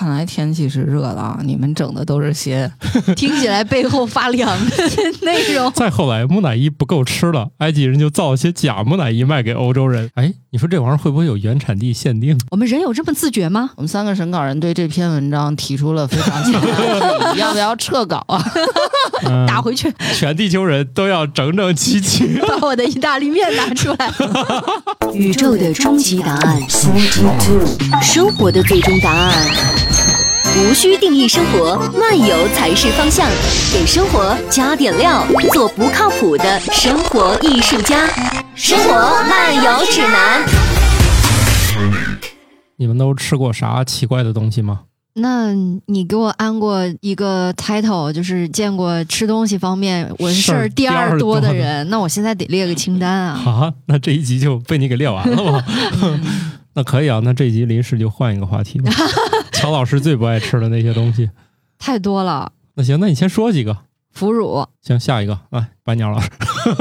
看来天气是热了啊！你们整的都是些听起来背后发凉的内容。再后来，木乃伊不够吃了，埃及人就造一些假木乃伊卖给欧洲人。哎，你说这玩意儿会不会有原产地限定？我们人有这么自觉吗？我们三个审稿人对这篇文章提出了非常强烈的 要不要撤稿啊？嗯 打回去，全地球人都要整整齐齐。把我的意大利面拿出来。宇宙的终极答案，生活的最终答案。无需定义生活，漫游才是方向。给生活加点料，做不靠谱的生活艺术家。生活漫游指南。你们都吃过啥奇怪的东西吗？那你给我安过一个 title，就是见过吃东西方面我是事儿第二多的人，那我现在得列个清单啊。啊，那这一集就被你给列完了吗？那可以啊，那这一集临时就换一个话题吧。乔老师最不爱吃的那些东西。太多了，那行，那你先说几个。腐乳，行，下一个，来，白鸟老师，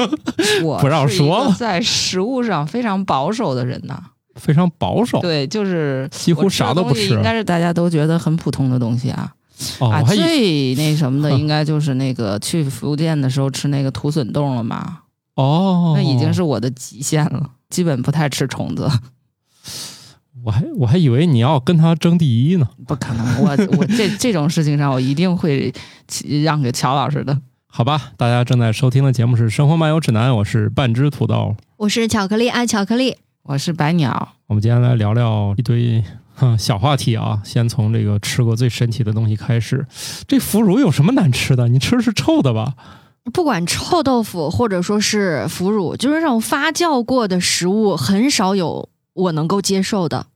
我不让说了在食物上非常保守的人呐。非常保守。对，就是几乎啥都不吃应该是大家都觉得很普通的东西啊。哦，啊，最那什么的应该就是那个去福建的时候吃那个土笋冻了嘛，哦，那已经是我的极限了，基本不太吃虫子。我还我还以为你要跟他争第一呢。不可能，我我这这种事情上，我一定会让给乔老师的。好吧，大家正在收听的节目是《生活漫游指南》，我是半只土豆。我是巧克力爱巧克力。我是白鸟，我们今天来聊聊一堆哼小话题啊，先从这个吃过最神奇的东西开始。这腐乳有什么难吃的？你吃的是臭的吧？不管臭豆腐或者说是腐乳，就是这种发酵过的食物，很少有我能够接受的。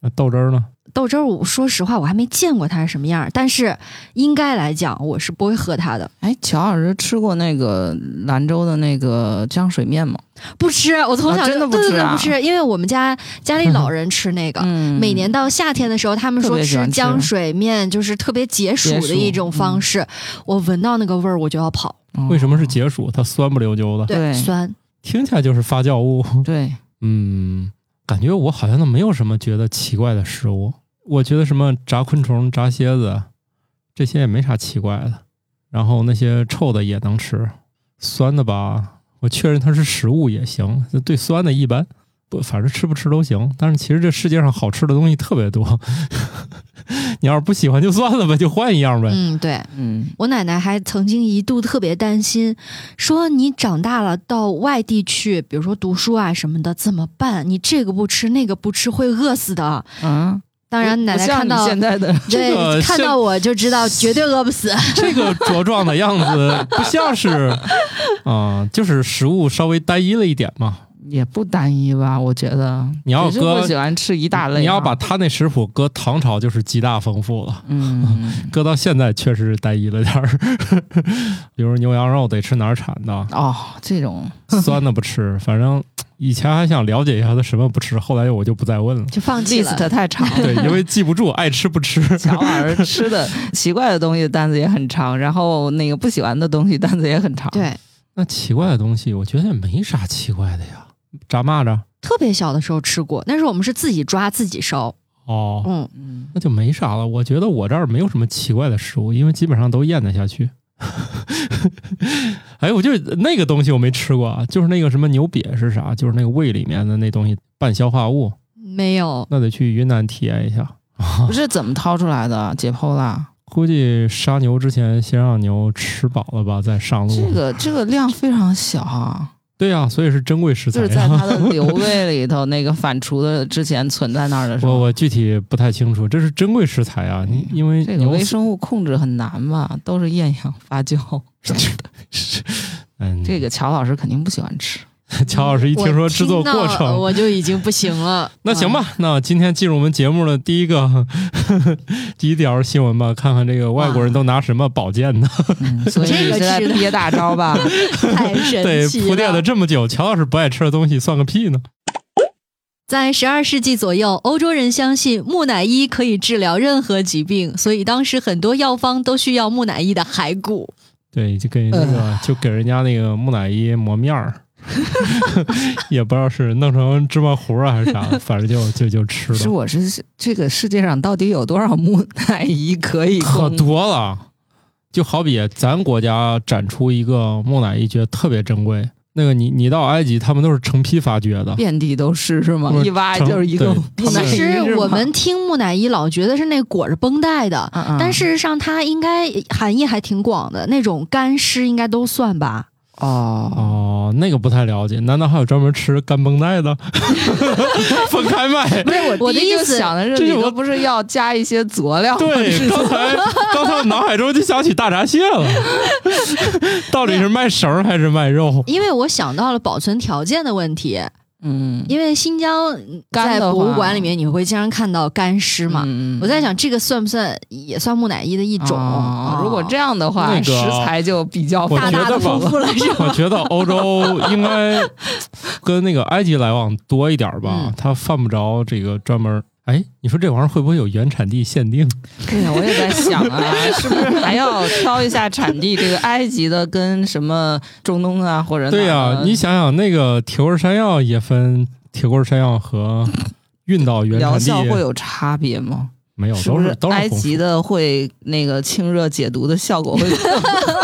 那豆汁儿呢？豆汁儿，我说实话，我还没见过它是什么样儿，但是应该来讲，我是不会喝它的。哎，乔老师吃过那个兰州的那个浆水面吗？不吃，我从小就、啊真的不对对吃啊对不吃，因为我们家家里老人吃那个。嗯每年到夏天的时候，他们说吃浆水面就是特别解暑解暑的一种方式。我闻到那个味儿，我就要跑。为什么是？解暑？它酸不溜秋的，对酸。听起来就是发酵物。对，嗯，感觉我好像都没有什么觉得奇怪的食物。我觉得什么炸昆虫、炸蝎子这些也没啥奇怪的。然后那些臭的也能吃，酸的吧，我确认它是食物也行。对酸的一般不，反正吃不吃都行。但是其实这世界上好吃的东西特别多，你要是不喜欢就算了呗，就换一样呗。嗯，对。嗯，我奶奶还曾经一度特别担心，说你长大了到外地去，比如说读书啊什么的，怎么办？你这个不吃，那个不吃，会饿死的。嗯，当然，奶奶看到现在的对、这个看到我就知道绝对饿不死。这个茁壮的样子不像是，啊、就是食物稍微单一了一点嘛。也不单一吧？我觉得你要搁不喜欢吃一大类啊，你要把他那食谱搁唐朝就是极大丰富了，嗯，搁到现在确实是单一了点儿。比如牛羊肉得吃哪儿产的，哦，这种 酸的不吃。反正以前还想了解一下他什么不吃，后来我就不再问了。就放弃了。list 太长了。对，因为记不住，爱吃不吃。乔老师吃的奇怪的东西单子也很长，然后那个不喜欢的东西单子也很长。，对，那奇怪的东西，我觉得也没啥奇怪的呀。炸蚂蚱，特别小的时候吃过，那时候我们是自己抓自己烧。哦，嗯，嗯，那就没啥了。我觉得我这儿没有什么奇怪的食物，因为基本上都咽得下去。哎，我就那个东西我没吃过啊，就是那个什么牛瘪是啥？就是那个胃里面的那东西半消化物，没有。那得去云南体验一下。不是怎么掏出来的，解剖啦。估计杀牛之前先让牛吃饱了吧，再上路。这个这个量非常小啊，对呀、所以是珍贵食材就。是在它的瘤胃里头那个反刍的之前存在那儿的时候，我我具体不太清楚，这是珍贵食材啊！你因为这个微生物控制很难吧？都是厌氧发酵什么的。嗯，这个乔老师肯定不喜欢吃。乔老师一听说制作过程，我就已经不行了。那行吧，那今天进入我们节目的第一个 第一条新闻吧，看看这个外国人都拿什么保健呢？嗯，所以这个是在吃的憋大招吧？太神对，奇了！铺垫了这么久，乔老师不爱吃的东西算个屁呢？在十二世纪左右，欧洲人相信木乃伊可以治疗任何疾病，所以当时很多药方都需要木乃伊的骸骨。对，就给那个、就给人家那个木乃伊磨面儿，也不知道是弄成芝麻糊啊还是啥，反正就就就吃了是了，我是这个世界上到底有多少木乃伊可以可多了。就好比咱国家展出一个木乃伊，觉得特别珍贵。那个你你到埃及，他们都是成批发掘的，遍地都是是吗一挖就是一个对木乃伊其实我们听木乃伊老觉得是那裹着绷带的，嗯嗯但事实上它应该含义还挺广的，那种干尸应该都算吧。哦，哦，那个不太了解，难道还有专门吃干绷带的？分开卖？不是我第一就我的意思想的是这是我不是要加一些佐料？对，刚才刚才我脑海中就想起大闸蟹了，到底是卖绳还是卖肉？因为我想到了保存条件的问题，嗯，因为新疆在博物馆里面你会经常看到干尸嘛。嗯我在想，这个算不算也算木乃伊的一种？如果这样的话，那个食材就比较丰富了，是吧？我觉得欧洲应该跟那个埃及来往多一点吧嗯，它犯不着这个专门。哎，你说这玩意儿会不会有原产地限定？对呀，我也在想啊，是不是还要挑一下产地？这个埃及的跟什么中东啊，或者对呀、你想想那个铁棍山药也分铁棍山药和运到原疗产地效会有差别吗？没有，是不都是都是埃及的会那个清热解毒的效果会更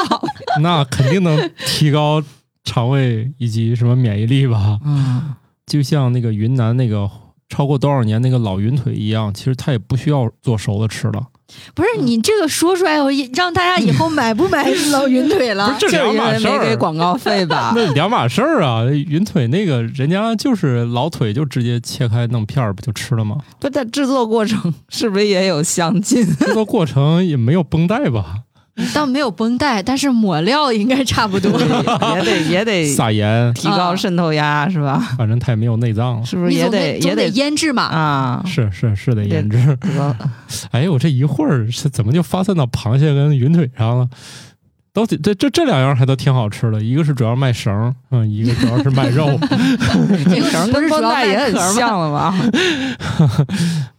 好？那肯定能提高肠胃以及什么免疫力吧？嗯，就像那个云南那个超过多少年那个老云腿一样，其实它也不需要做熟了吃了。不是你这个说出来，我让大家以后买不买老云腿了？不是这两码事儿。没给广告费吧？那两码事儿啊！云腿那个人家就是老腿，就直接切开弄片儿不就吃了吗？不，它制作过程是不是也有相近？制作过程也没有绷带吧？倒没有绷带，但是抹料应该差不多。也得也得撒盐，提高渗透压是吧？反正它也没有内脏了。是不是也得也得腌制嘛？啊？是是是得腌制。得 哎，我这一会儿是怎么就发散到螃蟹跟云腿上了？都挺这这这两样还都挺好吃的，一个是主要卖绳，嗯，一个主要是卖肉。这绳跟绷带也很像了吧？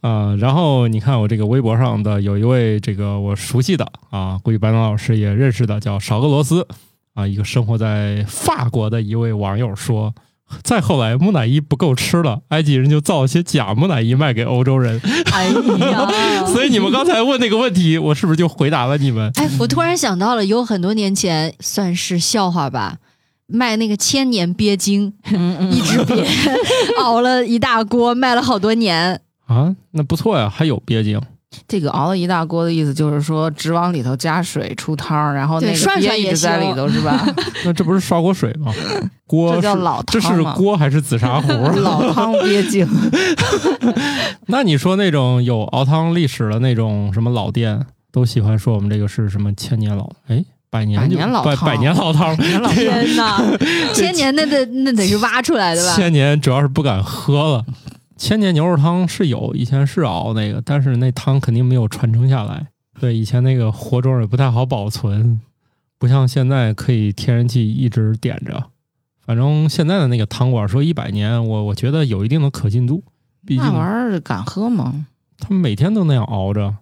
啊、然后你看我这个微博上的有一位这个我熟悉的啊，估计白龙老师也认识的，叫少俄罗斯啊，一个生活在法国的一位网友说，再后来木乃伊不够吃了，埃及人就造了些假木乃伊卖给欧洲人。哎呀，所以你们刚才问那个问题，我是不是就回答了你们？哎，我突然想到了，有很多年前算是笑话吧，卖那个千年鳖精，嗯嗯一只鳖 熬了一大锅，卖了好多年。啊，那不错呀，还有鳖精。这个熬了一大锅的意思就是说，只往里头加水出汤，然后那涮涮鳖一直在里头是吧？那这不是刷锅水吗？锅这叫老汤这是锅还是紫砂壶？老汤鳖精，那你说那种有熬汤历史的那种什么老店，都喜欢说我们这个是什么千年老哎百年就百年老汤百百年老汤，天哪，千年那得那得是挖出来的吧？千年主要是不敢喝了。千年牛肉汤是有，以前是熬那个，但是那汤肯定没有传承下来。对，以前那个活装也不太好保存，不像现在可以天然气一直点着。反正现在的那个汤馆说一百年，我我觉得有一定的可信度，毕竟那玩意儿敢喝吗？他们每天都那样熬着，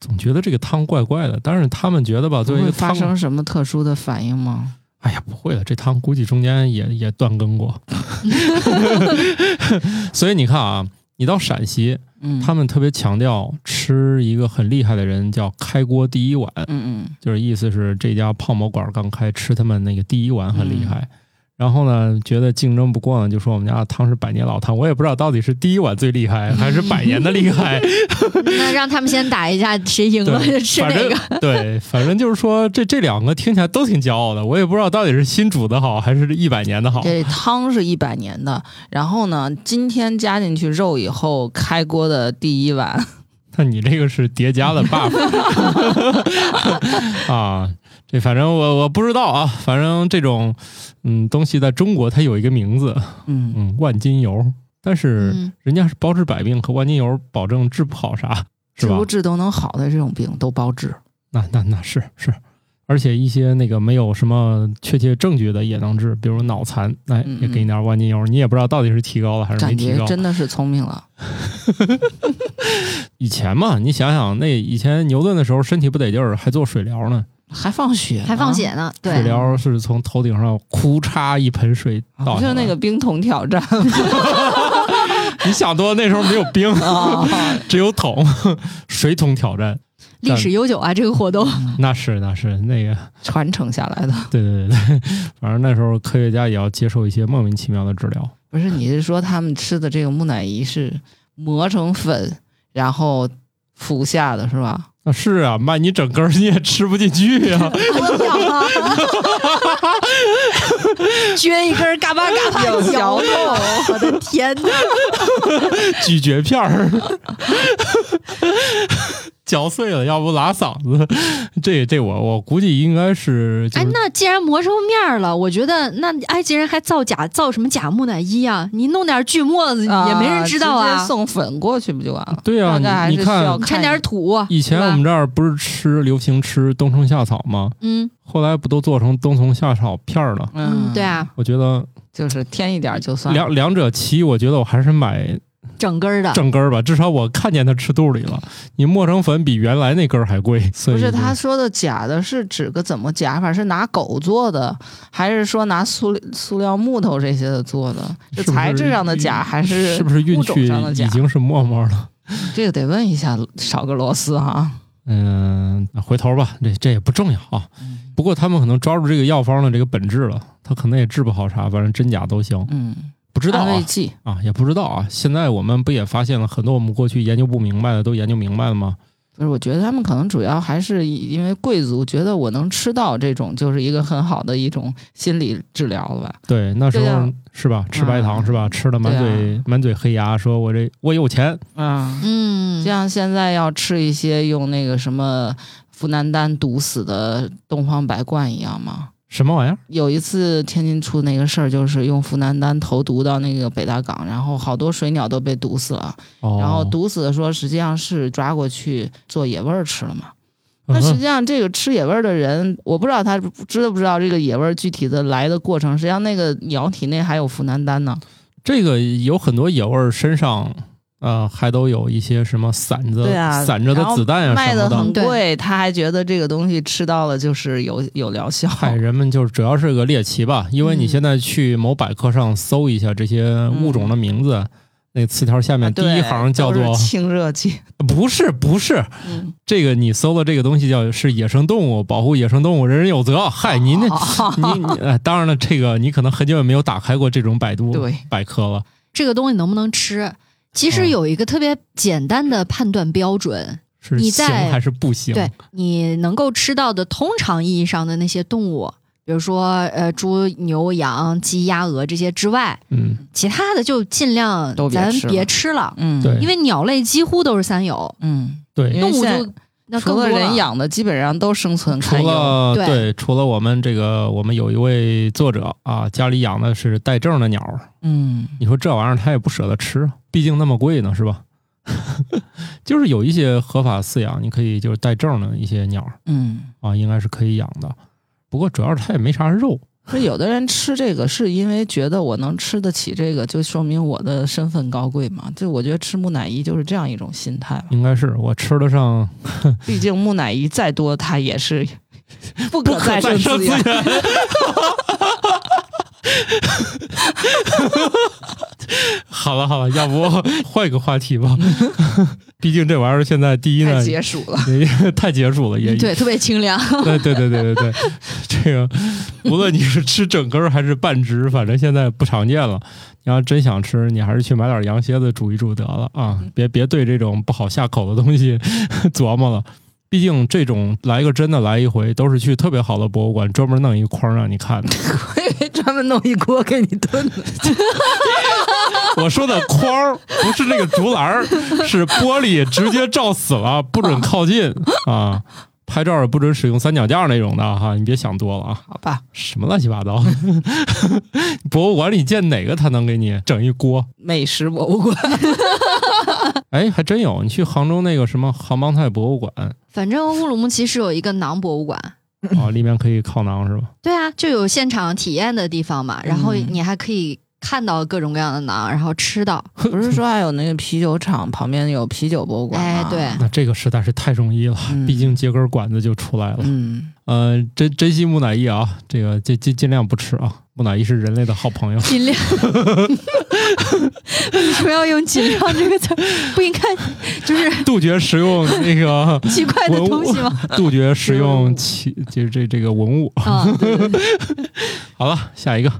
总觉得这个汤怪怪的。但是他们觉得吧，作为一个汤，发生什么特殊的反应吗？哎呀，不会的，这汤估计中间也也断更过。所以你看啊，你到陕西，嗯，他们特别强调吃一个很厉害的人叫开锅第一碗，嗯嗯就是意思是这家泡馍馆刚开，吃他们那个第一碗很厉害。然后呢，觉得竞争不过呢，就说我们家的汤是百年老汤。我也不知道到底是第一碗最厉害，还是百年的厉害。那让他们先打一架，谁赢了就吃哪个。对，反正就是说这这两个听起来都挺骄傲的。我也不知道到底是新煮的好，还是一百年的好。这汤是一百年的，然后呢，今天加进去肉以后开锅的第一碗，那你这个是叠加的 buff 啊？这反正我我不知道啊，反正这种嗯东西在中国它有一个名字，嗯，嗯，万金油，但是嗯，人家是包治百病，可万金油保证治不好啥，是吧治不？治都能好的这种病都包治。那那那是是，而且一些那个没有什么确切证据的也能治，比如脑残，哎，嗯也给你点万金油，你也不知道到底是提高了还是没感觉提高。真的是聪明了。以前嘛，你想想，那以前牛顿的时候身体不得劲儿，还做水疗呢。还放血，还放血呢。水对，疗是从头顶上哭嚓一盆水啊，倒就是那个冰桶挑战 你想多，那时候没有冰，啊？只有桶，水桶挑战。历史悠久啊，这个活动。那是那是那个，传承下来的。对对对对，反正那时候科学家也要接受一些莫名其妙的治疗。不是，你是说他们吃的这个木乃伊是磨成粉，然后服下的是吧？那是啊，卖你整根你也吃不进去呀、撅一根儿，嘎巴嘎巴有嚼嚼动，我的天哪！咀嚼片儿，嚼碎了，要不拉嗓子。这这我我估计应该是、就是，哎，那既然磨成面儿了，我觉得那埃及人还造假，造什么假木乃伊啊？你弄点锯末子也没人知道啊直接。送粉过去不就完了？对啊你你看掺点土，以前我们这儿不是吃流行吃冬虫夏草吗？嗯后来不都做成冬虫夏草片儿了？嗯，对，啊，我觉得就是添一点就算了。两两者其一，我觉得我还是买整根儿的。整根儿吧，至少我看见它吃肚里了。你磨成粉比原来那根儿还贵，所以不是他说的假的，是指个怎么假法？是拿狗做的，还是说拿塑塑料木头这些的做的？是是材质上的假，还是是不是运物种去上的假已？经是沫沫了？这个得问一下少个螺丝哈。嗯，回头吧，这这也不重要啊。嗯不过他们可能抓住这个药方的这个本质了，他可能也治不好啥，反正真假都行，嗯，不知道啊也不知道啊。现在我们不也发现了很多我们过去研究不明白的都研究明白了吗？不是，我觉得他们可能主要还是因为贵族觉得我能吃到这种，就是一个很好的一种心理治疗了吧？对，那时候啊是吧？吃白糖嗯是吧？吃的满嘴满嘴黑牙，说我这我有钱，嗯，嗯，像现在要吃一些用那个什么富南丹毒死的东方白冠一样吗？什么玩意儿？有一次天津出那个事儿，就是用福南丹投毒到那个北大港，然后好多水鸟都被毒死了。哦，然后毒死的说实际上是抓过去做野味儿吃了嘛。那实际上这个吃野味儿的人，我不知道他知道不知道这个野味儿具体的来的过程。实际上那个鸟体内还有福南丹呢。这个有很多野味儿身上。呃，还都有一些什么散着、对啊散着的子弹啊卖的什么的，对很贵，他还觉得这个东西吃到了就是有有疗效。嗨，人们就是主要是个猎奇吧，因为你嗯现在去某百科上搜一下这些物种的名字，那词条下面第一行叫做是清热剂。不是不是嗯，这个你搜的这个东西叫是野生动物，保护野生动物人人有责。嗨，您那 你你呃，当然了，这个你可能很久也没有打开过这种百度对，百科了。这个东西能不能吃？其实嗯。有一个特别简单的判断标准，是行你在还是不行？对你能够吃到的通常意义上的那些动物，比如说呃猪、牛、羊、鸡、鸭、鹅这些之外，嗯，其他的就尽量都别吃了。咱别吃了，嗯，对。因为鸟类几乎都是三有，嗯，对。因，为动物现就那除了人养的，基本上都生存除。了对除了我们这个，我们有一位作者啊，家里养的是带证的鸟儿，嗯，你说这玩意儿他也不舍得吃，毕竟那么贵呢，是吧？就是有一些合法饲养，你可以就是带证的一些鸟儿嗯，啊，应该是可以养的。不过主要是它也没啥肉，说有的人吃这个是因为觉得我能吃得起这个，就说明我的身份高贵嘛。就我觉得吃木乃伊就是这样一种心态吧。应该是我吃得上毕竟木乃伊再多，它也是 不可再再生资生资源。源。好了好了，要不换一个话题吧？毕竟这玩意儿现在第一呢太，解暑了。也 太解暑了，也对特别清凉。对对对对对对，这个无论你是吃整根儿还是半只，反正现在不常见了。你要真想吃，你还是去买点羊蝎子煮一煮得了啊！别别对这种不好下口的东西琢磨了。毕竟这种来一个真的来一回，都是去特别好的博物馆专门弄一筐让你看的。我以为专门弄一锅给你炖的。我说的筐不是那个竹篮，是玻璃直接照死了，不准靠近啊！拍照也不准使用三脚架那种的哈，你别想多了啊！好吧，什么乱七八糟？博物馆里见哪个他能给你整一锅？美食博物馆。哎，还真有！你去杭州那个什么杭帮菜博物馆反正乌鲁木齐是有一个馕博物馆，啊，里面可以烤馕是吧？对啊，就有现场体验的地方嘛，然后嗯你还可以看到各种各样的馕，然后吃到。不是说还有那个啤酒厂旁边有啤酒博物馆吗？哎对那这个实在是太容易了，嗯毕竟接根管子就出来了。嗯，呃，珍珍惜木乃伊啊，这个尽尽尽量不吃啊。木乃伊是人类的好朋友。尽量，为什么要用“尽量”这个词儿？不应该就是 杜绝食用那个奇怪的东西吗？，杜绝食用奇就是这这个文物。啊，对对对。好了，下一个，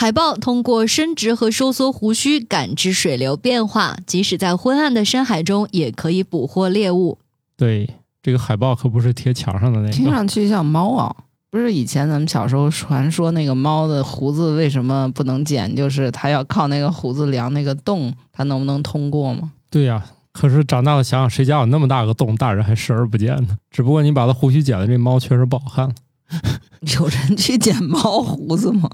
海豹通过伸直和收缩胡须感知水流变化，即使在昏暗的深海中，也可以捕获猎物。对，这个海豹可不是贴墙上的那个听，上去像猫啊。不是以前咱们小时候传说那个猫的胡子为什么不能剪？就是它要靠那个胡子量那个洞，它能不能通过吗？对呀、可是长大了想想，谁家有那么大个洞，大人还视而不见呢？只不过你把它胡须剪了，这猫确实不好看。有人去剪猫胡子吗？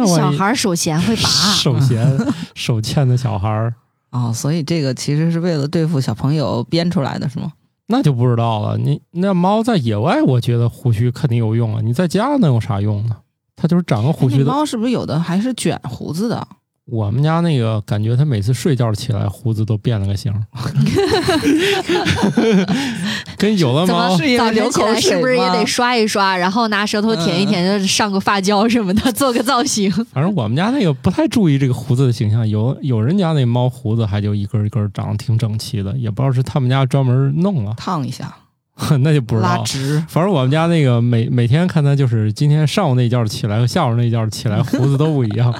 那小孩儿手闲会拔，手闲手欠的小孩儿，哦，所以这个其实是为了对付小朋友编出来的，是吗？那就不知道了。你那猫在野外，我觉得胡须肯定有用啊。你在家能有啥用呢？它就是长个胡须的。猫是不是有的还是卷胡子的？我们家那个感觉，他每次睡觉起来胡子都变了个形儿，跟有的猫早晨起口水来是不是也得刷一刷，然后拿舌头舔一舔，就上个发胶什么的，做个造型？反正我们家那个不太注意这个胡子的形象，有有人家那猫胡子还就一根一根长得挺整齐的，也不知道是他们家专门弄了，烫一下，那就不知道。拉直。反正我们家那个每每天看他就是今天上午那一觉起来和下午那一觉起来胡子都不一样，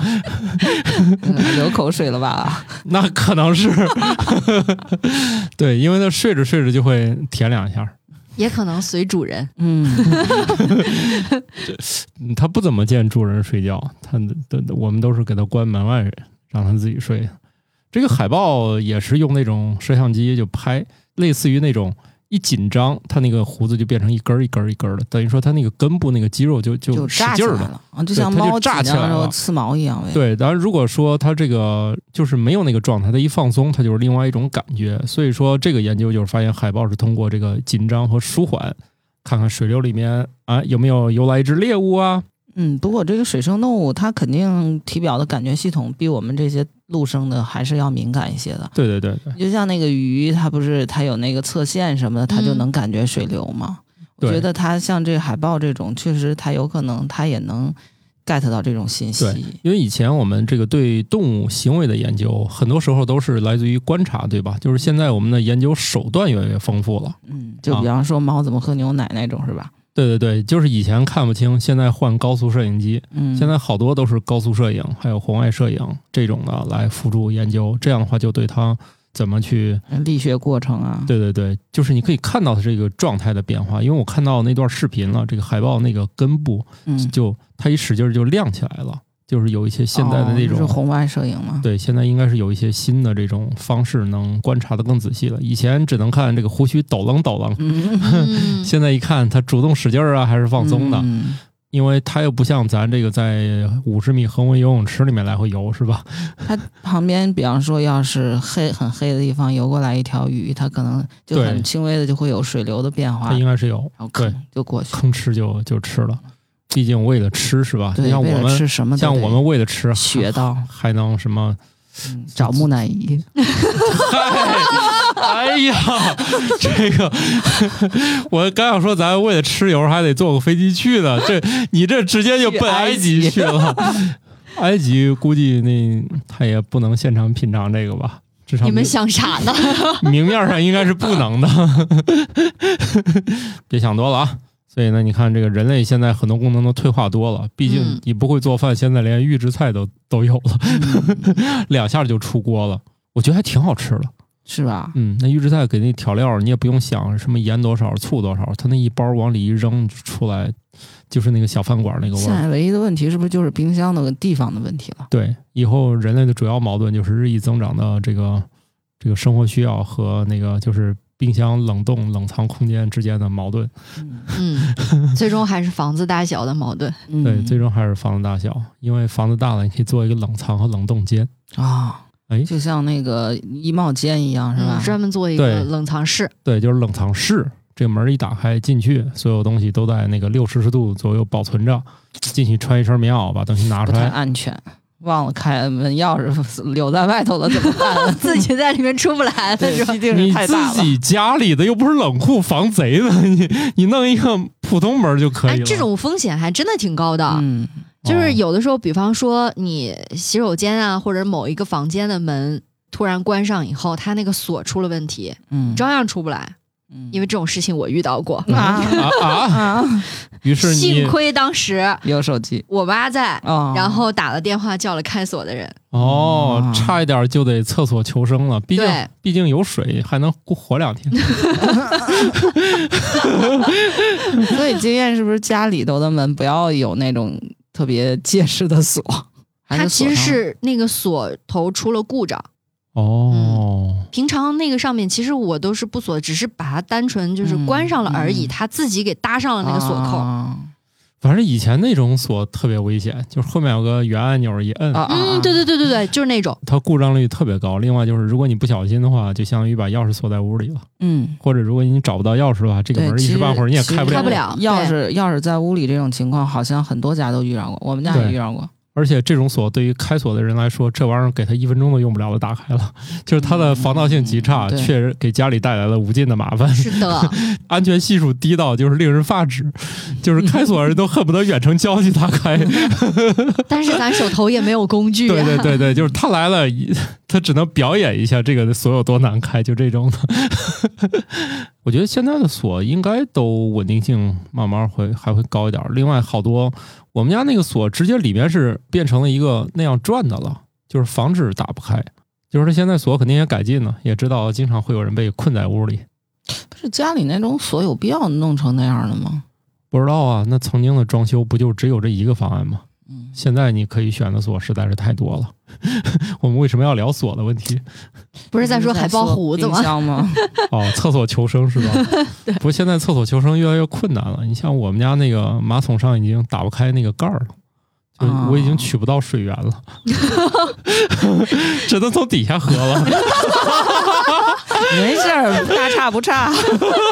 嗯 流口水了吧？那可能是对，因为他睡着睡着就会舔两下，也可能随主人。嗯，嗯它不怎么见主人睡觉，他的的我们都是给他关门外，让他自己睡。这个海豹也是用那种摄像机就拍，类似于那种一紧张，它那个胡子就变成一根儿一根儿一根儿的，等于说它那个根部那个肌肉就就就使劲儿了啊，就像猫炸起来紧张的时候了刺毛一样。，对，当然如果说它这个就是没有那个状态，它一放松，它就是另外一种感觉。所以说这个研究就是发现海豹是通过这个紧张和舒缓，看看水流里面啊有没有游来一只猎物啊。嗯，不过这个水生动物它肯定体表的感觉系统比我们这些陆生的还是要敏感一些的。对对对对。就像那个鱼，它不是它有那个侧线什么的，它就嗯能感觉水流嘛。我觉得它像这个海豹这种，确实它有可能它也能 get 到这种信息。对，因为以前我们这个对动物行为的研究，很多时候都是来自于观察，对吧？就是现在我们的研究手段越来越丰富了。嗯，就比方说猫怎么喝牛奶那种，是吧？对对对，就是以前看不清，现在换高速摄影机，嗯，现在好多都是高速摄影，还有红外摄影这种的来辅助研究。这样的话，就对它怎么去，力学过程啊，对对对，就是你可以看到它这个状态的变化。因为我看到那段视频了，这个海豹那个根部嗯，就它一使劲儿就亮起来了，就是有一些现在的那哦种、就是红外摄影吗。对，现在应该是有一些新的这种方式，能观察的更仔细了。以前只能看这个胡须抖楞抖楞，现在一看它主动使劲儿啊，还是放松的，嗯因为它又不像咱这个在五十米恒温游泳池里面来回游，是吧？它旁边，比方说，要是黑很黑的地方游过来一条鱼，它可能就很轻微的就会有水流的变化，它应该是有，后对吭就过去。吭哧就就吃了。毕竟为了吃是吧？你对，像我们，吃什么像我们为了吃，学到，还能什么？嗯找木乃伊。哎呀，这个 我刚想说，咱为了吃，有时候还得坐个飞机去呢。这你这直接就奔埃及去了。埃及估计那他也不能现场品尝这个吧？至少你们想啥呢？明面上应该是不能的。别想多了啊！所以呢，你看这个人类现在很多功能都退化多了，毕竟嗯你不会做饭，现在连预制菜都都有了，嗯 两下就出锅了。我觉得还挺好吃的。是吧？嗯，那预制菜给那调料，你也不用想什么盐多少、醋多少，它那一包往里一扔就出来，就是那个小饭馆那个味儿。现在唯一的问题是不是就是冰箱的地方的问题了？对，以后人类的主要矛盾就是日益增长的这个这个生活需要和那个就是冰箱冷冻冷藏空间之间的矛盾。嗯，嗯，最终还是房子大小的矛盾。嗯对，最终还是房子大小，因为房子大了，你可以做一个冷藏和冷冻间。啊，哎就像那个衣帽间一样，是吧嗯，？专门做一个冷藏室。对，就是冷藏室，这个门一打开进去，所有东西都在那个六摄氏度左右保存着。进去穿一身棉袄，把东西拿出来，安全。忘了开门钥匙留在外头了怎么办？自己在里面出不来了对，是吧？毕竟你。自己家里的又不是冷库防贼的，你你弄一个普通门就可以了。，哎这种风险还真的挺高的。嗯，就是有的时候，比方说你洗手间啊，或者某一个房间的门突然关上以后，它那个锁出了问题，嗯，照样出不来。因为这种事情我遇到过，啊啊啊！啊，于是你幸亏当时有手机我妈在，哦，然后打了电话叫了开锁的人。哦啊，差一点就得厕所求生了。毕竟对毕竟有水，还能活两天。所以经验是不是家里头的门不要有那种特别结实的锁？还它其实是那个锁头出了故障，哦，平常那个上面其实我都是不锁，只是把它单纯就是关上了而已，嗯嗯它自己给搭上了那个锁扣。啊反正以前那种锁特别危险，就是后面有个圆按钮一摁！嗯，对对对对对，就是那种。它故障率特别高。另外就是，如果你不小心的话，就相当于把钥匙锁在屋里了。嗯，或者如果你找不到钥匙的话，这个，门一时半会儿你也开不了。开不了钥匙钥匙在屋里这种情况，好像很多家都遇到过，我们家也遇到过。而且这种锁对于开锁的人来说，这玩意儿给他一分钟都用不了的打开了，就是它的防盗性极差，确实给家里带来了无尽的麻烦，是的，安全系数低到就是令人发指，就是开锁人都恨不得远程交替打开。但是咱手头也没有工具、啊。对对对对，就是他来了，他只能表演一下这个锁有多难开，就这种的。我觉得现在的锁应该都稳定性慢慢会还会高一点儿。另外，好多我们家那个锁直接里面是变成了一个那样转的了，就是防止打不开。就是它现在锁肯定也改进了，也知道经常会有人被困在屋里。不是家里那种锁有必要弄成那样的吗？不知道啊，那曾经的装修不就只有这一个方案吗？嗯，现在你可以选的锁实在是太多了。我们为什么要聊锁的问题？不是在说海豹胡子冰吗？吗？哦，厕所求生是吧？不过现在厕所求生越来越困难了。你像我们家那个马桶上已经打不开那个盖儿了，就是我已经取不到水源了，只能从底下喝了。没事儿，大差不差，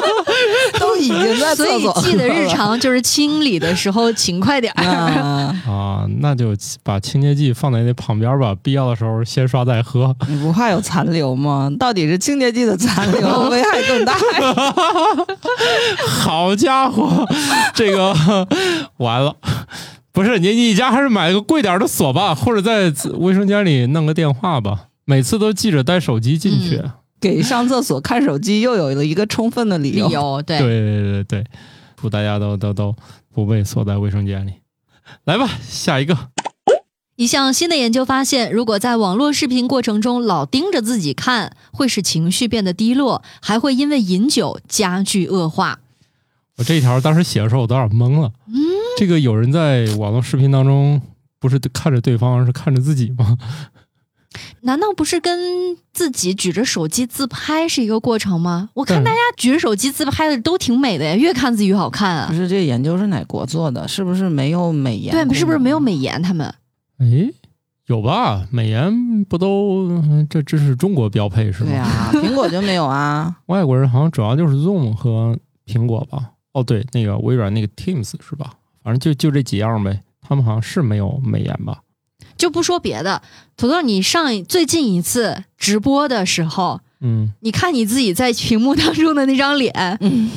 都已经在所以厕所记得日常就是清理的时候勤快点儿。啊，啊，那就把清洁剂放在那旁边吧，必要的时候先刷再喝。你不怕有残留吗？到底是清洁剂的残留危害更大呀？好家伙，这个完了。不是你，你家还是买个贵点的锁吧，或者在卫生间里弄个电话吧。每次都记着带手机进去。嗯给上厕所看手机又有了一个充分的理由。理由对对对对对，祝大家都都都不被锁在卫生间里。来吧，下一个。一项新的研究发现，如果在网络视频过程中老盯着自己看，会使情绪变得低落，还会因为饮酒加剧恶化。我这一条当时写的时候，我都有点懵了。嗯，这个有人在网络视频当中不是看着对方，而是看着自己吗？难道不是跟自己举着手机自拍是一个过程吗？我看大家举着手机自拍的都挺美的呀，越看自己越好看啊。不是这研究是哪国做的？是不是没有美颜？对，是不是没有美颜？他们哎，有吧？美颜不都这这是中国标配是吗？对啊，苹果就没有啊。外国人好像主要就是 Zoom 和苹果吧？哦，对，那个微软那个 Teams 是吧？反正就就这几样呗。他们好像是没有美颜吧？就不说别的，土豆，你上一最近一次直播的时候，嗯你看你自己在屏幕当中的那张脸，嗯，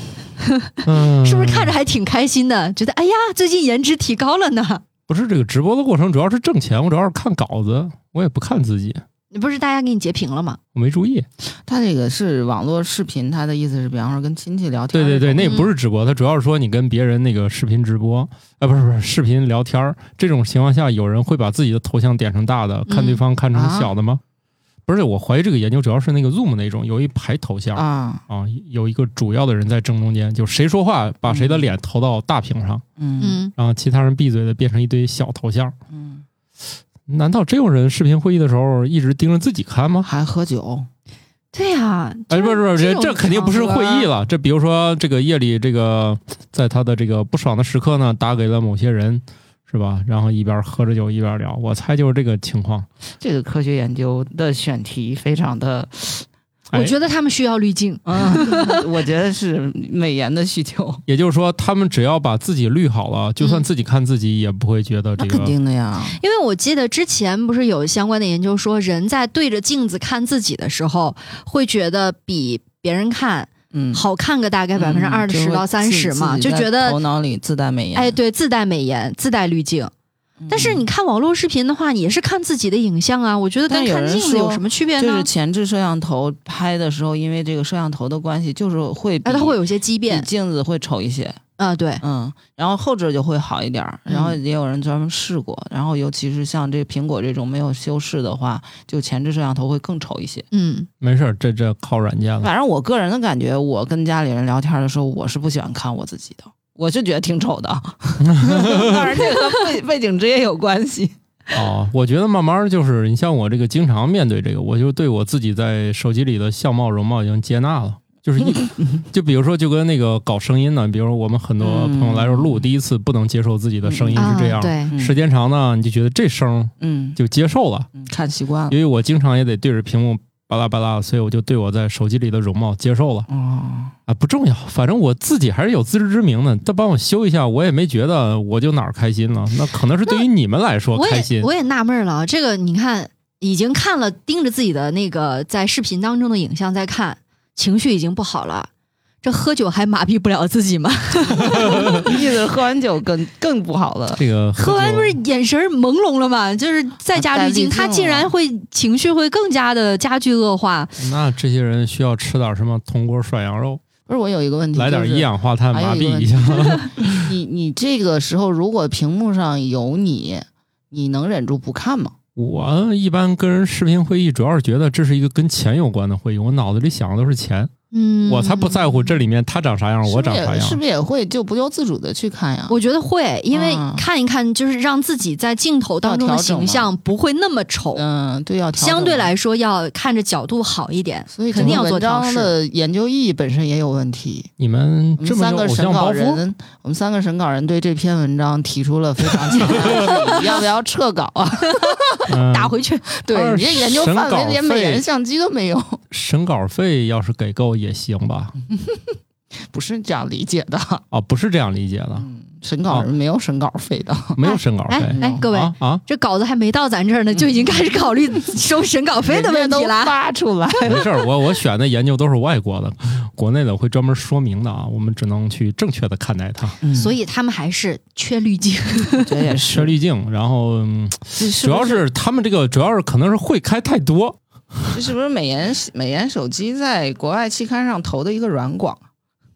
嗯，是不是看着还挺开心的？觉得哎呀，最近颜值提高了呢。不是这个直播的过程，主要是挣钱，我主要是看稿子，我也不看自己，不是大家给你截屏了吗？我没注意。他这个是网络视频，他的意思是，比方说跟亲戚聊天对对对，那不是直播，它主要是说你跟别人那个视频直播，啊，不是不是视频聊天儿这种情况下，有人会把自己的头像点成大的，看对方看成小的吗？不是，我怀疑这个研究主要是那个 Zoom 那种，有一排头像啊啊，有一个主要的人在正中间，就谁说话把谁的脸投到大屏上，嗯嗯，然后其他人闭嘴的变成一堆小头像。嗯，难道这种人视频会议的时候一直盯着自己看吗？还喝酒，对呀、哎，不是不是，这这肯定不是会议。了。这比如说，这个夜里，这个在他的这个不爽的时刻呢，打给了某些人，是吧？然后一边喝着酒一边聊，我猜就是这个情况。这个科学研究的选题非常的哎我觉得他们需要滤镜。嗯，我觉得是美颜的需求，也就是说，他们只要把自己滤好了，就算自己看自己，也不会觉得这个。那肯定的呀。因为我记得之前不是有相关的研究说，人在对着镜子看自己的时候，会觉得比别人看嗯，好看个大概百分之二十到三十嘛，就觉得头脑里自带美颜。哎，对，自带美颜，自带滤镜。嗯，但是你看网络视频的话，也是看自己的影像啊，我觉得跟看镜子有什么区别呢？就是前置摄像头拍的时候，因为这个摄像头的关系，就是会哎，它会有些畸比变镜子会丑一些。啊，对，嗯，然后后置就会好一点儿，然后嗯也有人专门试过，然后尤其是像这苹果这种没有修饰的话，就前置摄像头会更丑一些。嗯，没事儿，这这靠软件了。反正我个人的感觉，我跟家里人聊天的时候，我是不喜欢看我自己的，我是觉得挺丑的。当然，这个和背背景职业有关系。哦，我觉得慢慢就是你像我这个经常面对这个，我就对我自己在手机里的相貌容貌已经接纳了。就是一，就比如说，就跟那个搞声音呢，比如说我们很多朋友来这儿录，第一次不能接受自己的声音啊是这样，对，嗯时间长呢，你就觉得这声嗯，就接受了。嗯看习惯了。因为我经常也得对着屏幕巴拉巴拉，所以我就对我在手机里的容貌接受了哦，啊，不重要，反正我自己还是有自知之明的。他帮我修一下，我也没觉得我就哪儿开心了，那可能是对于你们来说开心也。我也纳闷了，这个你看，已经看了盯着自己的那个在视频当中的影像在看，情绪已经不好了。这喝酒还麻痹不了自己吗？意思喝完酒更更不好了。这个酒喝完不是眼神朦胧了吗？就是再加滤镜，他竟然会情绪会更加的加剧恶化。那这些人需要吃点什么铜锅涮羊肉，不是我有一个问题，来点一氧化碳麻痹一下。你你这个时候如果屏幕上有你，你能忍住不看吗？我一般跟人视频会议，主要是觉得这是一个跟钱有关的会议，我脑子里想的都是钱，嗯，我才不在乎这里面他长啥样，我长啥样。是不是也是不是也会就不由自主的去看呀？我觉得会，因为嗯看一看，就是让自己在镜头当中的形象不会那么丑，嗯，对，要相对来说要看着角度好一点，所以肯定要做整个文调试。章的研究意义本身也有问题。你们我们这么三个审？稿人，我们三个审稿人对这篇文章提出了非常强烈的质疑要不要撤稿啊？嗯打回去，对二你这研究范围连美颜相机都没有，审稿费要是给够也行吧？不是这样理解的。啊，不是这样理解的，嗯，审稿人没有审稿费的。没有审稿费哎哎，各位，啊啊，这稿子还没到咱这儿呢，就已经开始考虑收审稿费的问题了。发出来，没事儿，我我选的研究都是外国的，国内的会专门说明的啊，我们只能去正确的看待它，所以他们还是缺滤镜。这也 缺滤镜，然后、主要是他们这个主要是可能是会开太多，这是不是美颜美颜手机在国外期刊上投的一个软广？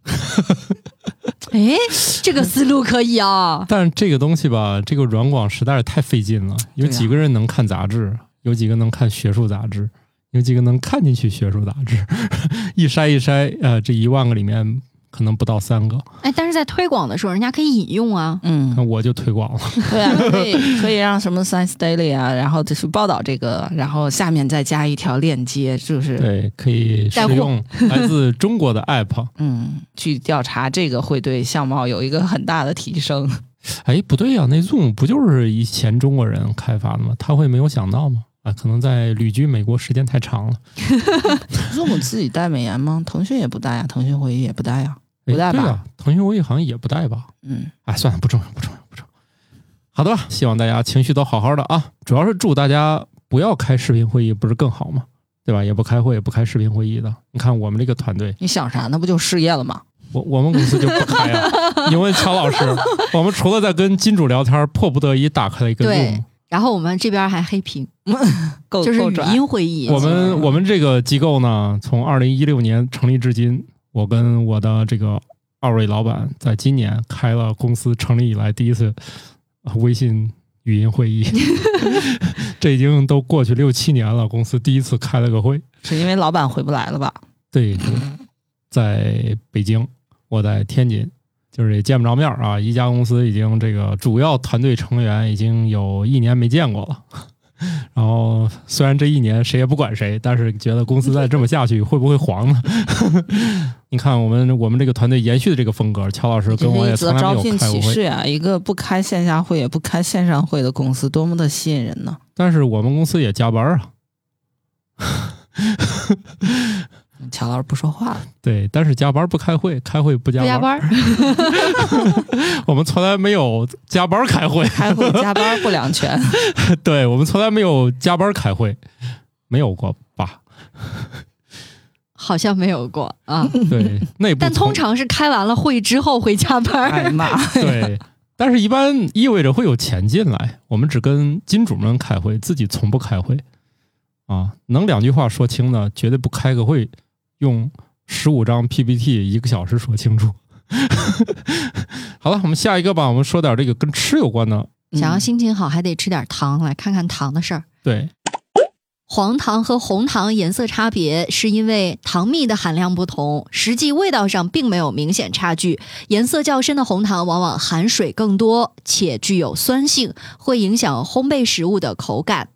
哎，这个思路可以啊。但是这个东西吧，这个软广实在是太费劲了。有几个人能看杂志？有几个能看学术杂志？有几个能看进去学术杂志？一筛一筛，呃，这一万个里面可能不到三个。哎，但是在推广的时候，人家可以引用啊。嗯那，我就推广了。对啊，可以可以让什么 Science Daily 啊，然后就是报道这个，然后下面再加一条链接，是就是对，可以使用 来自中国的 app。嗯，去调查这个会对相貌有一个很大的提升。哎，不对呀、那 Zoom 不就是以前中国人开发的吗？他会没有想到吗？啊，可能在旅居美国时间太长了。Zoom 自己带美颜吗？腾讯也不带呀，腾讯会议也不带呀。哎不带吧腾讯会议好像也不带吧？嗯，哎，算了，不重要，不重要，不重要。好的吧，希望大家情绪都好好的啊。主要是祝大家不要开视频会议，不是更好吗？对吧？也不开会，也不开视频会议的。你看我们这个团队，你想啥？那不就失业了吗？我我们公司就不开啊，你问乔老师，我们除了在跟金主聊天，迫不得已打开了一个对。然后我们这边还黑屏，就是语。音会议。我们我们这个机构呢，从二零一六年成立至今，我跟我的这个二位老板，在今年开了公司成立以来第一次呃微信语音会议。这已经都过去六七年了，公司第一次开了个会。是因为老板回不来了吧？对，对在北京，我在天津，就是也见不着面儿啊。一家公司已经这个主要团队成员已经有一年没见过了。然后虽然这一年谁也不管谁，但是觉得公司再这么下去会不会黄呢？你看我们我们这个团队延续的这个风格，乔老师跟我也从来没有招聘开过会，启事呀！一个不开线下会也不开线上会的公司，多么的吸引人呢？但是我们公司也加班啊。乔老师不说话了，对，但是加班不开会，开会不加班。我们从来没有加班开会，开会加班不两全。对我们从来没有加班开会，没有过吧？好像没有过啊。对，内部 但通常是开完了会之后会加班。哎妈！对，但是一般意味着会有钱进来。我们只跟金主们开会，自己从不开会啊。能两句话说清的，绝对不开个会，用十五张 PPT 一个小时说清楚。好了，我们下一个吧。我们说点这个跟吃有关的。想要嗯心情好，还得吃点糖。来看看糖的事儿。对，黄糖和红糖颜色差别，是因为糖蜜的含量不同，实际味道上并没有明显差距。颜色较深的红糖往往含水更多，且具有酸性，会影响烘焙食物的口感。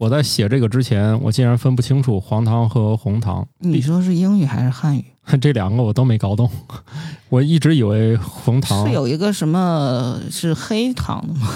我在写这个之前，我竟然分不清楚黄糖和红糖。你说是英语还是汉语？这两个我都没搞懂，我一直以为红糖是有一个什么是黑糖的吗？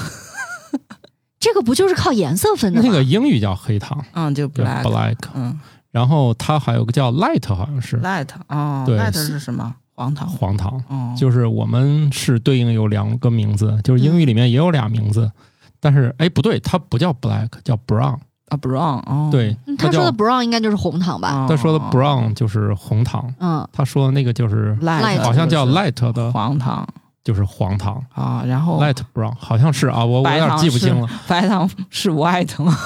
这个不就是靠颜色分的吗？那个英语叫黑糖，嗯，就 black。black，嗯然后它还有个叫 light，好像是，light 哦对，light 是什么？黄糖。黄糖。哦，就是我们是对应有两个名字，就是英语里面也有俩名字，但是哎不对，它不叫 black，叫 brown。啊，brown 哦，对他说的 brown 应该就是红糖吧？哦，他说的 brown 就是红糖，嗯，他说的那个就是哦 light 好像叫 light 的，黄糖就是黄糖啊，然后 light brown，好像是啊，我我有点记不清了。白糖是 white 吗？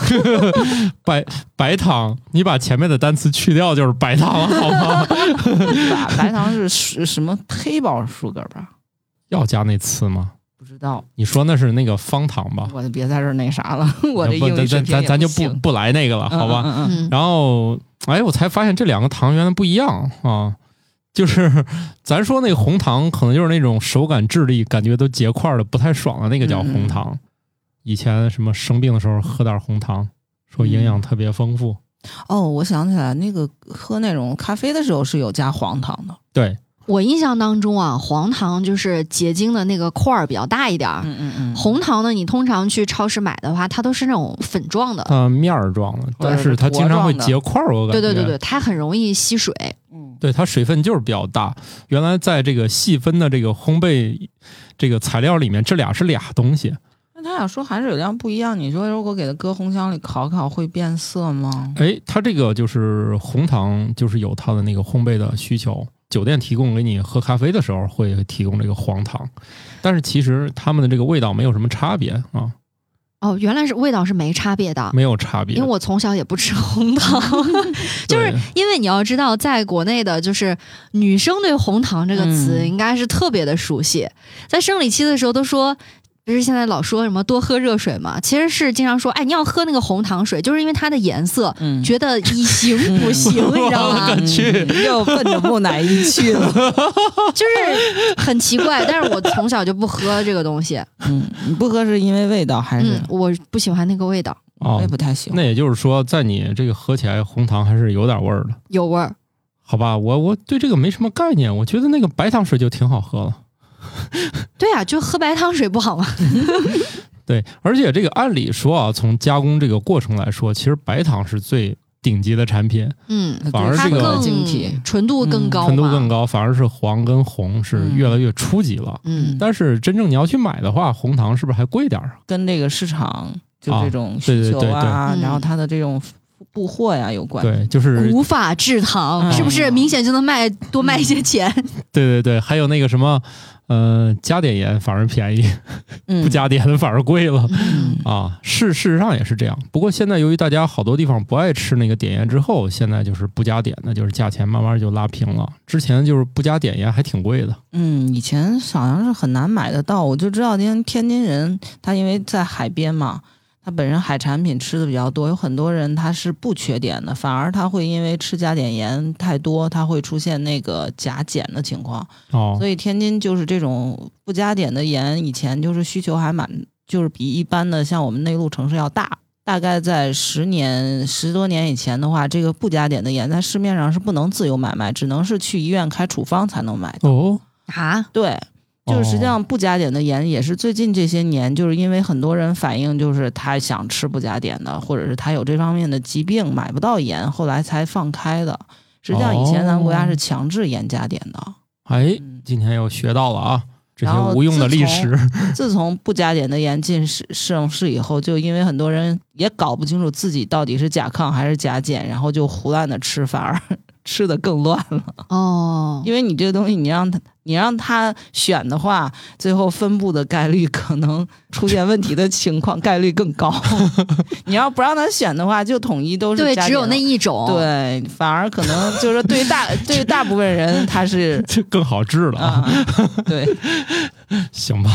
白白糖，你把前面的单词去掉就是白糖了，好吗？白白糖是是什么 table sugar 吧？要加那词吗？不知道，你说那是那个方糖吧？我就别在这儿那啥了，我这不咱英语水平也咱咱咱就不不来那个了，好吧？嗯嗯嗯嗯，然后，哎，我才发现这两个糖原来不一样啊！就是 咱说那个红糖，可能就是那种手感质地感觉都结块的，不太爽的那个叫红糖。以前什么生病的时候喝点红糖，说营养特别丰富。哦，我想起来，那个喝那种咖啡的时候是有加黄糖的。对，我印象当中啊，黄糖就是结晶的那个块儿比较大一点儿。嗯嗯嗯红糖呢，你通常去超市买的话，它都是那种粉状的。嗯面儿状的，但是它经常会结块儿。我感觉，对对对对，它很容易吸水。嗯，对它水分就是比较大。原来在这个细分的这个烘焙这个材料里面，这俩是俩东西。那他俩说含水量不一样，你说如果给它搁红箱里烤烤会变色吗？哎，它这个就是红糖，就是有它的那个烘焙的需求。酒店提供给你喝咖啡的时候会提供这个黄糖，但是其实他们的这个味道没有什么差别啊，哦，原来是味道是没差别的。没有差别。因为我从小也不吃红糖，就是因为你要知道，在国内的，就是女生对红糖这个词嗯应该是特别的熟悉，在生理期的时候都说。不是现在老说什么多喝热水嘛？其实是经常说，哎，你要喝那个红糖水，就是因为它的颜色，嗯，觉得以形补形，你知道吗？我去嗯又奔着木乃伊去了。就是很奇怪。但是我从小就不喝这个东西，嗯，你不喝是因为味道还是嗯？，我不喜欢那个味道，我哦也，不太喜欢。那也就是说，在你这个喝起来红糖还是有点味儿的，有味儿。好吧？我我对这个没什么概念，我觉得那个白糖水就挺好喝了。对啊，就喝白糖水不好吗？对，而且这个按理说啊，从加工这个过程来说，其实白糖是最顶级的产品，嗯，反而这个它更晶体，纯度更高嘛，纯度更高，反而是黄跟红是嗯越来越初级了。嗯，但是真正你要去买的话，红糖是不是还贵点儿啊？跟这个市场就啊这种对对需求对啊，然后它的这种布货呀有关。对，就是无法制糖，嗯是不是明显就能卖多卖一些钱？对对对，还有那个什么，呃，加点盐反而便宜，嗯，不加点的反而贵了。嗯啊，事事实上也是这样。不过现在由于大家好多地方不爱吃那个碘盐之后，现在就是不加碘的，就是价钱慢慢就拉平了。之前就是不加碘盐还挺贵的。嗯，以前好像是很难买得到，我就知道天天津人他因为在海边嘛，他本身海产品吃的比较多，有很多人他是不缺碘的，反而他会因为吃加碘盐太多，他会出现那个甲减的情况。哦所，以天津就是这种不加碘的盐，以前就是需求还蛮，就是比一般的像我们内陆城市要大。大概在十年十多年以前的话，这个不加碘的盐在市面上是不能自由买卖，只能是去医院开处方才能买到。哦，啊，对，就是实际哦上不加碘的盐也是最近这些年，就是因为很多人反映，就是他想吃不加碘的，或者是他有这方面的疾病买不到盐，后来才放开的。实际上以前咱们国家哦是强制盐加碘的。哎，嗯今天又学到了啊，这些无用的历史。自从不加碘的盐进市上市以后，就因为很多人也搞不清楚自己到底是甲亢还是甲减，然后就胡乱的吃，反而 吃的更乱了。哦，因为你这个东西，你让他你让他选的话，最后分布的概率可能出现问题的情况概率更高。你要不让他选的话，就统一都是对，只有那一种。，对，反而可能就是对大 对大部分人他是 这更好治了啊！啊，对，行吧，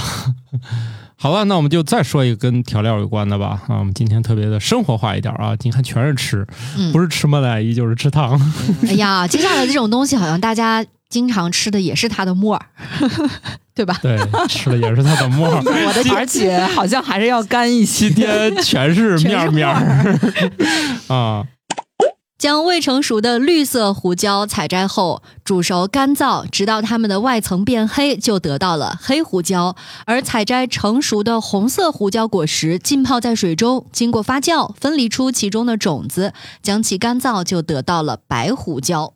好了，那我们就再说一个跟调料有关的吧。啊，我们今天特别的生活化一点啊，你看全是吃，嗯不是吃木乃伊就是吃糖。哎呀，接下来这种东西好像大家经常吃的也是它的沫儿，对吧？对，吃的也是它的沫儿。我的而且好像还是要干一些今。天全是面儿面儿 啊，将未成熟的绿色胡椒采摘后煮熟干燥，直到它们的外层变黑，就得到了黑胡椒。而采摘成熟的红色胡椒果实，浸泡在水中，经过发酵，分离出其中的种子，将其干燥，就得到了白胡椒。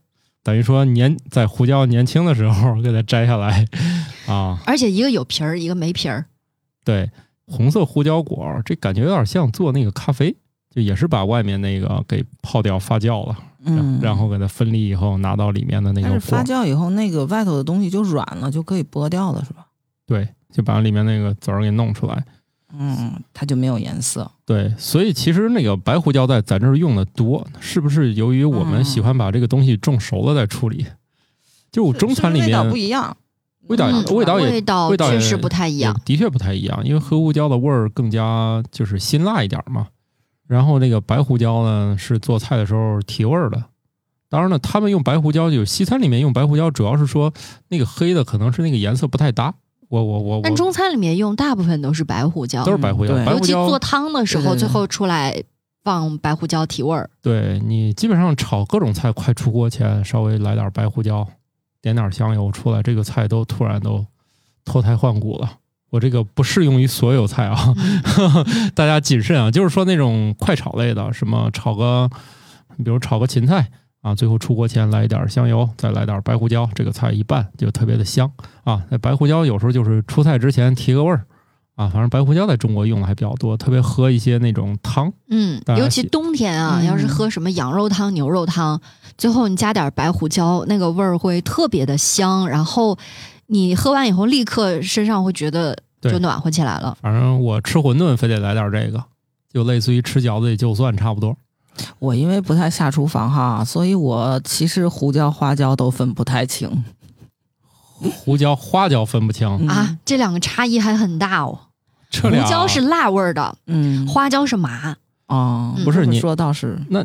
等于说年在胡椒年轻的时候给它摘下来 啊，而且一个有皮儿，一个没皮儿。对，红色胡椒果儿，这感觉有点像做那个咖啡，就也是把外面那个给泡掉发酵了，嗯，然后给它分离以后拿到里面的那但是发个果儿，酵以后，那个外头的东西就软了，就可以剥掉了，是吧？对，就把里面那个籽儿给弄出来。嗯，它就没有颜色。对，所以其实那个白胡椒在咱这儿用的多，是不是由于我们嗯喜欢把这个东西种熟了再处理？就我中餐里面味道面不一样，味道嗯味道也味道确实不太一样。的确不太一样，因为黑胡椒的味儿更加就是辛辣一点嘛。然后那个白胡椒呢，是做菜的时候提味儿的。当然了，他们用白胡椒，就是西餐里面用白胡椒，主要是说那个黑的可能是那个颜色不太搭。我我我我但中餐里面用大部分都是白胡椒，都是白胡椒，尤其做汤的时候，最后出来放白胡椒提味儿。对你基本上炒各种菜快出锅前，稍微来点白胡椒，点点香油出来，这个菜都突然都脱胎换骨了。我这个不适用于所有菜啊，嗯 大家谨慎啊。就是说那种快炒类的，什么炒个，比如炒个芹菜啊，最后出锅前来一点香油，再来点白胡椒，这个菜一拌就特别的香啊。那白胡椒有时候就是出菜之前提个味儿啊，反正白胡椒在中国用的还比较多，特别喝一些那种汤。嗯尤其冬天啊，嗯要是喝什么羊肉汤、牛肉汤，最后你加点白胡椒，那个味儿会特别的香。然后你喝完以后，立刻身上会觉得就暖和起来了。反正我吃馄饨非得来点这个，就类似于吃饺子也就蒜差不多。我因为不太下厨房哈，所以我其实胡椒、花椒都分不太清。胡椒、花椒分不清，嗯啊，这两个差异还很大哦。胡椒是辣味儿的，嗯，花椒是麻。哦，嗯不是你说倒是那，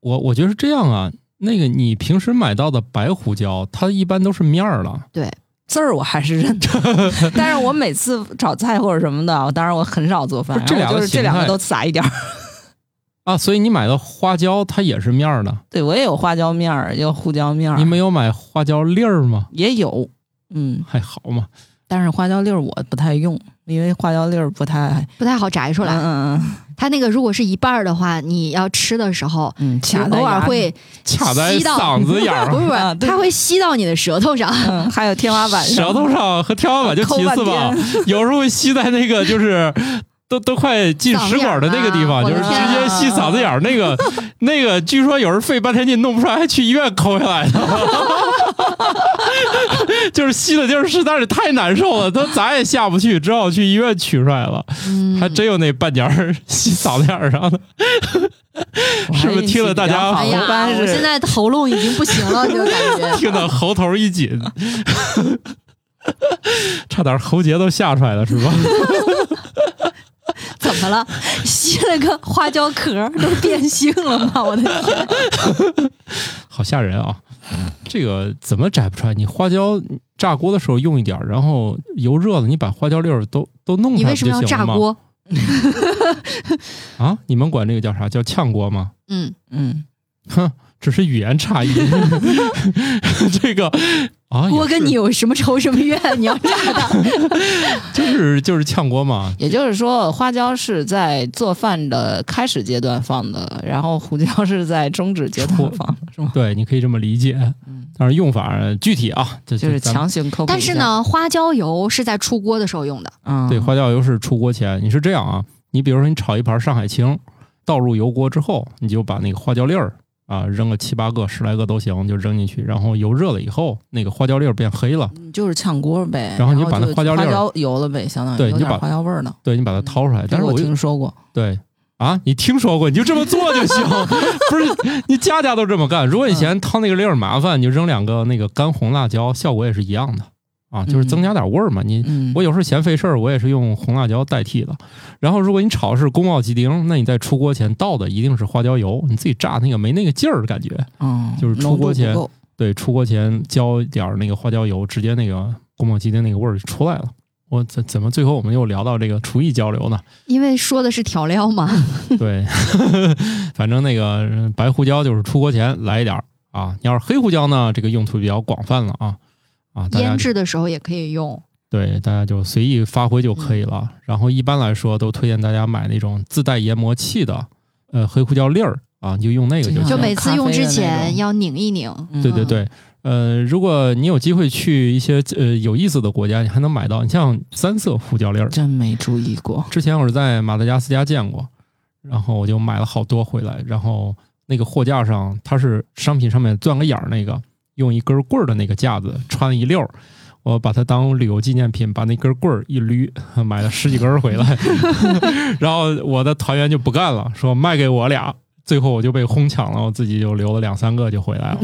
我我觉得是这样啊。那个你平时买到的白胡椒，它一般都是面儿了。对字儿我还是认得，但是我每次炒菜或者什么的，当然我很少做饭，这然后俩的形态就是这两个都撒一点儿。啊，所以你买的花椒它也是面儿的。对我也有花椒面儿，也有胡椒面儿，你没有买花椒粒儿吗？也有，嗯，还好嘛。但是花椒粒儿我不太用，因为花椒粒儿不太不太好摘出来，嗯嗯它那个如果是一半儿的话，你要吃的时候，嗯，偶尔会 卡在吸到嗓子眼儿 不是不是，它会吸到你的舌头上。嗯，还有天花板上，舌头上和天花板就 其次吧，有时候会吸在那个就是都都快进食管的那个地方，就是直接吸嗓子眼儿那个 那个，据说有人费半天劲弄不出来，还去医院抠下来的。就是吸的地儿实在是太难受了，他咋也下不去，只好去医院取出来了。嗯，还真有那半截儿 吸嗓子眼儿上的，是不是听了大家哎呀我现在喉咙已经不行了，这个感觉。听得喉头一紧，差点喉结都吓出来了，是吧？怎么了？吸了个花椒壳儿都变性了吗？我的天！好吓人啊！这个怎么摘不出来？你花椒炸锅的时候用一点儿，然后油热了，你把花椒粒儿都都弄出来不你为什么要就行了吗？炸锅？啊？你们管这个叫啥？叫炝锅吗？嗯，嗯，哼，只是语言差异。这个啊，锅跟你有什么仇什么怨？你要炸它，就是就是炝锅嘛。也就是说，花椒是在做饭的开始阶段放的，然后胡椒是在终止阶段放的，是吗？对，你可以这么理解。嗯，但是用法具体啊，这就是强行科普。但是，呢，花椒油是在出锅的时候用的。嗯，对，花椒油是出锅前，你是这样啊，你比如说你炒一盘上海青，倒入油锅之后，你就把那个花椒粒儿啊扔个七八个、十来个都行，就扔进去，然后油热了以后，那个花椒粒儿变黑了，你就是炝锅呗，然后你把那花椒粒儿花椒油了呗，相当于对你就把花椒味儿呢。对你把它掏出来。但是我我听说过，对啊，你听说过，你就这么做就行，不是你家家都这么干。如果你嫌掏那个粒儿麻烦，你就扔两个那个干红辣椒，效果也是一样的啊，就是增加点味儿嘛。你嗯，我有时候嫌费事儿，我也是用红辣椒代替的。然后，如果你炒的是宫保鸡丁，那你在出锅前倒的一定是花椒油，你自己炸那个没那个劲儿，感觉。嗯，就是出锅前对，出锅前浇一点儿那个花椒油，直接那个宫保鸡丁那个味儿就出来了。我怎怎么最后我们又聊到这个厨艺交流呢？因为说的是调料嘛，对，反正那个呃白胡椒就是出锅前来一点儿啊。你要是黑胡椒呢，这个用途比较广泛了啊啊，腌制的时候也可以用。对，大家就随意发挥就可以了。然后一般来说，都推荐大家买那种自带研磨器的，呃，黑胡椒粒儿啊，你就用那个就嗯行。就每次用之前要拧一拧。嗯对对对，呃，如果你有机会去一些呃有意思的国家，你还能买到，你像三色胡椒粒儿。真没注意过。之前我是在马达加斯加见过，然后我就买了好多回来，然后那个货架上它是商品上面钻个眼儿那个，用一根棍儿的那个架子穿了一溜儿。我把它当旅游纪念品，把那根棍儿一捋，买了十几根儿回来，然后我的团员就不干了，说卖给我俩，最后我就被哄抢了，我自己就留了两三个就回来了。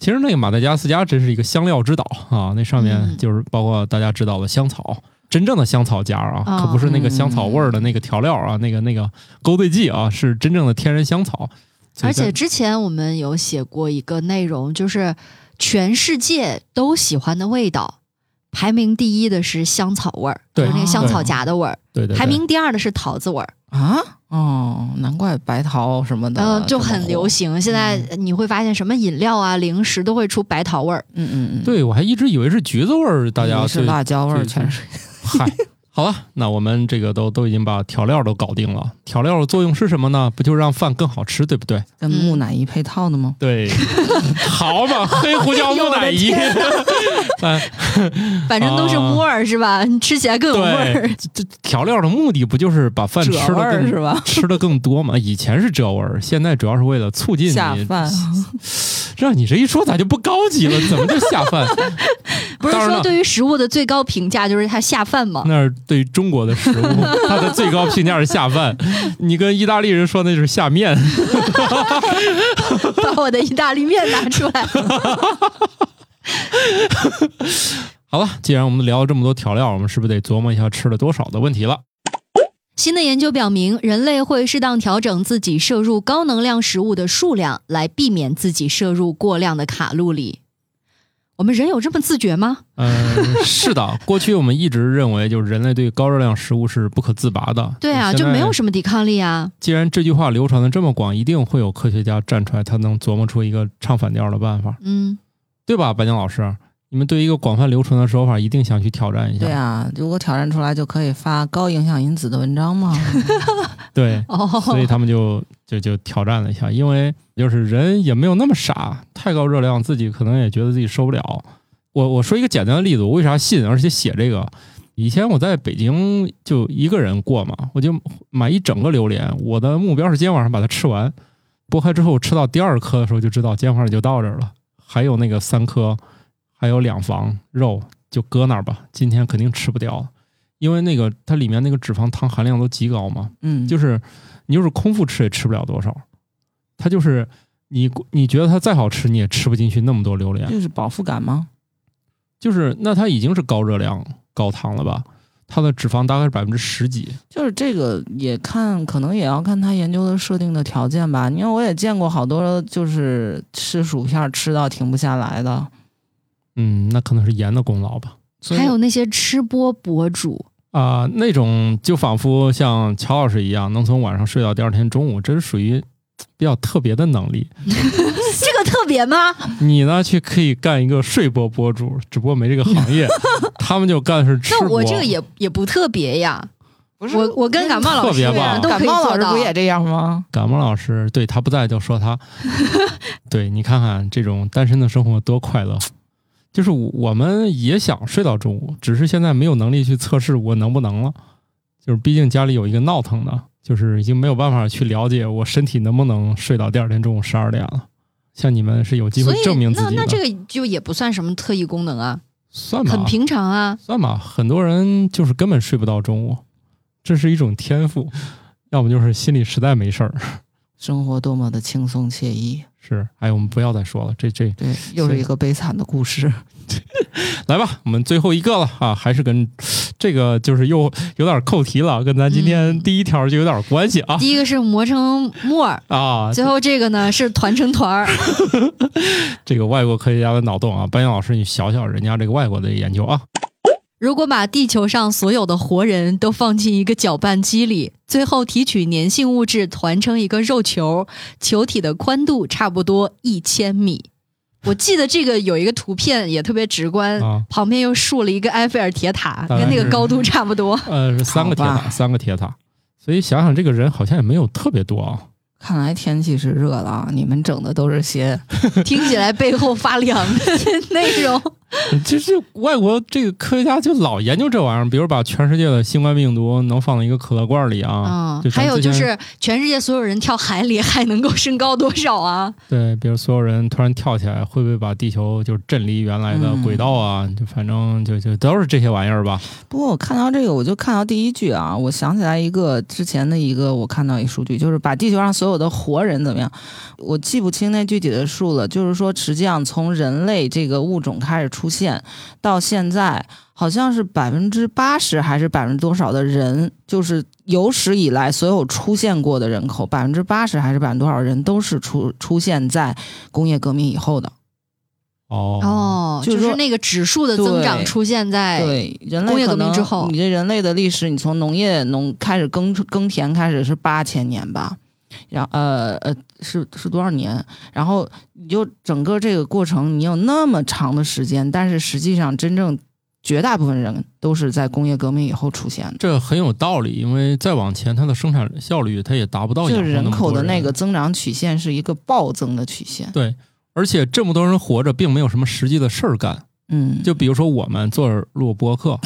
其实那个马达加斯加真是一个香料之岛啊，那上面嗯就是包括大家知道的香草，真正的香草家啊，哦可不是那个香草味儿的那个调料啊，那个那个勾兑剂啊，是真正的天然香草。而且之前我们有写过一个内容，就是全世界都喜欢的味道，排名第一的是香草味儿，对就是那个香草荚的味儿；对对对排名第二的是桃子味儿。啊，哦，难怪白桃什么的，嗯、就很流。行。现在你会发现，什么饮料啊、零食都会出白桃味儿。嗯嗯嗯，对我还一直以为是橘子味儿，大家是辣椒味儿，全是。嗨，好了，那我们这个都都已经把调料都搞定了。调料的作用是什么呢？不就让饭更好吃，对不对？跟木乃伊配套的吗？对，好嘛，黑胡椒木乃伊，哎，反正都是啊窝儿、是吧？你吃起来更有味儿对。，这这调料的目的不就是把饭吃的更是吧？吃的更多嘛？以前是这味儿，现在主要是为了促进下饭，让你这一说咋就不高级了？怎么就下饭？不是说对于食物的最高评价就是它下饭吗？那是对于中国的食物，它的最高评价是下饭。你跟意大利人说那就是下面，把我的意大利面拿出来。好了，既然我们聊了这么多调料，我们是不是得琢磨一下吃了多少的问题了？新的研究表明，人类会适当调整自己摄入高能量食物的数量，来避免自己摄入过量的卡路里。我们人有这么自觉吗？嗯，是的，过去我们一直认为，就是人类对高热量食物是不可自拔的。对啊，就没有什么抵抗力啊。既然这句话流传的这么广，一定会有科学家站出来，他能琢磨出一个唱反调的办法，嗯，对吧？白江老师，你们对一个广泛流传的手法，一定想去挑战一下。对啊，如果挑战出来，就可以发高影响因子的文章嘛。对，哦，所以他们就就就挑战了一下，因为就是人也没有那么傻，太高热量自己可能也觉得自己受不了。我我说一个简单的例子，我为啥信，而且写这个？以前我在北京就一个人过嘛，我就买一整个榴莲，我的目标是今天晚上把它吃完。剥开之后吃到第二颗的时候，就知道今天晚上就到这儿了，还有那个三颗，还有两房肉，就搁那儿吧，今天肯定吃不掉，因为那个它里面那个脂肪糖含量都极高嘛。嗯，就是你就是空腹吃也吃不了多少，它就是你你觉得它再好吃，你也吃不进去那么多榴莲，就是饱腹感吗？就是那它已经是高热量、高糖了吧？它的脂肪大概是百分之十几，就是这个也看，可能也要看他研究的设定的条件吧。因为我也见过好多就是吃薯片吃到停不下来的，嗯，那可能是盐的功劳吧。还有那些吃播博主，啊、那种就仿佛像乔老师一样，能从晚上睡到第二天中午，这是属于 比较特别的能力。这个特别吗？你呢，去可以干一个睡播博主，只不过没这个行业，他们就干的是吃播。那我这个也也不特别呀。不是我我跟感冒老师特别棒都感冒老师不。也这样吗？感冒老师，对他不在就说他，对你看看这种单身的生活多快乐。就是我们也想睡到中午，只是现在没有能力去测试我能不能了。就是毕竟家里有一个闹腾的，就是已经没有办法去了解我身体能不能睡到第二天中午十二点了。像你们是有机会证明自己的，那那这个就也不算什么特异功能啊，算吧，很平常啊。算吧，很多人就是根本睡不到中午，这是一种天赋，要么就是心里实在没事儿。生活多么的轻松惬意，是，哎，我们不要再说了，这这对，又是一个悲惨的故事。来吧，我们最后一个了啊，还是跟这个就是又有点扣题了，跟咱今天嗯第一条就有点关系啊、第一个是磨成沫儿，啊！最后这个呢是团成团儿。这个外国科学家的脑洞啊，班扬老师，你想想人家这个外国的研究啊，如果把地球上所有的活人都放进一个搅拌机里，最后提取粘性物质团成一个肉球，球体的宽度差不多一千米。我记得这个有一个图片也特别直观，啊旁边又竖了一个埃菲尔铁塔，跟那个高度差不多。呃，是三个铁塔，三个铁塔，所以想想这个人好像也没有特别多啊。看来天气是热了啊！你们整的都是些 听起来背后发凉的内容。就是外国这个科学家就老研究这玩意儿，比如把全世界的新冠病毒能放到一个可乐罐里啊，嗯，还有就是全世界所有人跳海里还能够升高多少啊？对，比如所有人突然跳起来，会不会把地球就震离原来的轨道啊？就反正就就都是这些玩意儿吧。不过我看到这个，我就看到第一句啊，我想起来一个之前的一个，我看到一数据，就是把地球上所有的活人怎么样，我记不清那具体的数了。就是说，实际上从人类这个物种开始出现到现在，好像是百分之八十还是百分之多少的人，就是有史以来所有出现过的人口，百分之八十还是百分之多少人都是出出现在工业革命以后的。哦。哦，就是就是那个指数的增长出现在对，人类工业革命之后。你这人类的历史，你从农业农开始耕耕田开始是八千年吧，然后呃呃是是多少年？然后你就整个这个过程，你有那么长的时间，但是实际上真正绝大部分人都是在工业革命以后出现的。这很有道理，因为再往前，它的生产效率它也达不到就是人口的那个增长曲线是一个暴增的曲线。对，而且这么多人活着，并没有什么实际的事儿干。嗯，就比如说我们做录播客，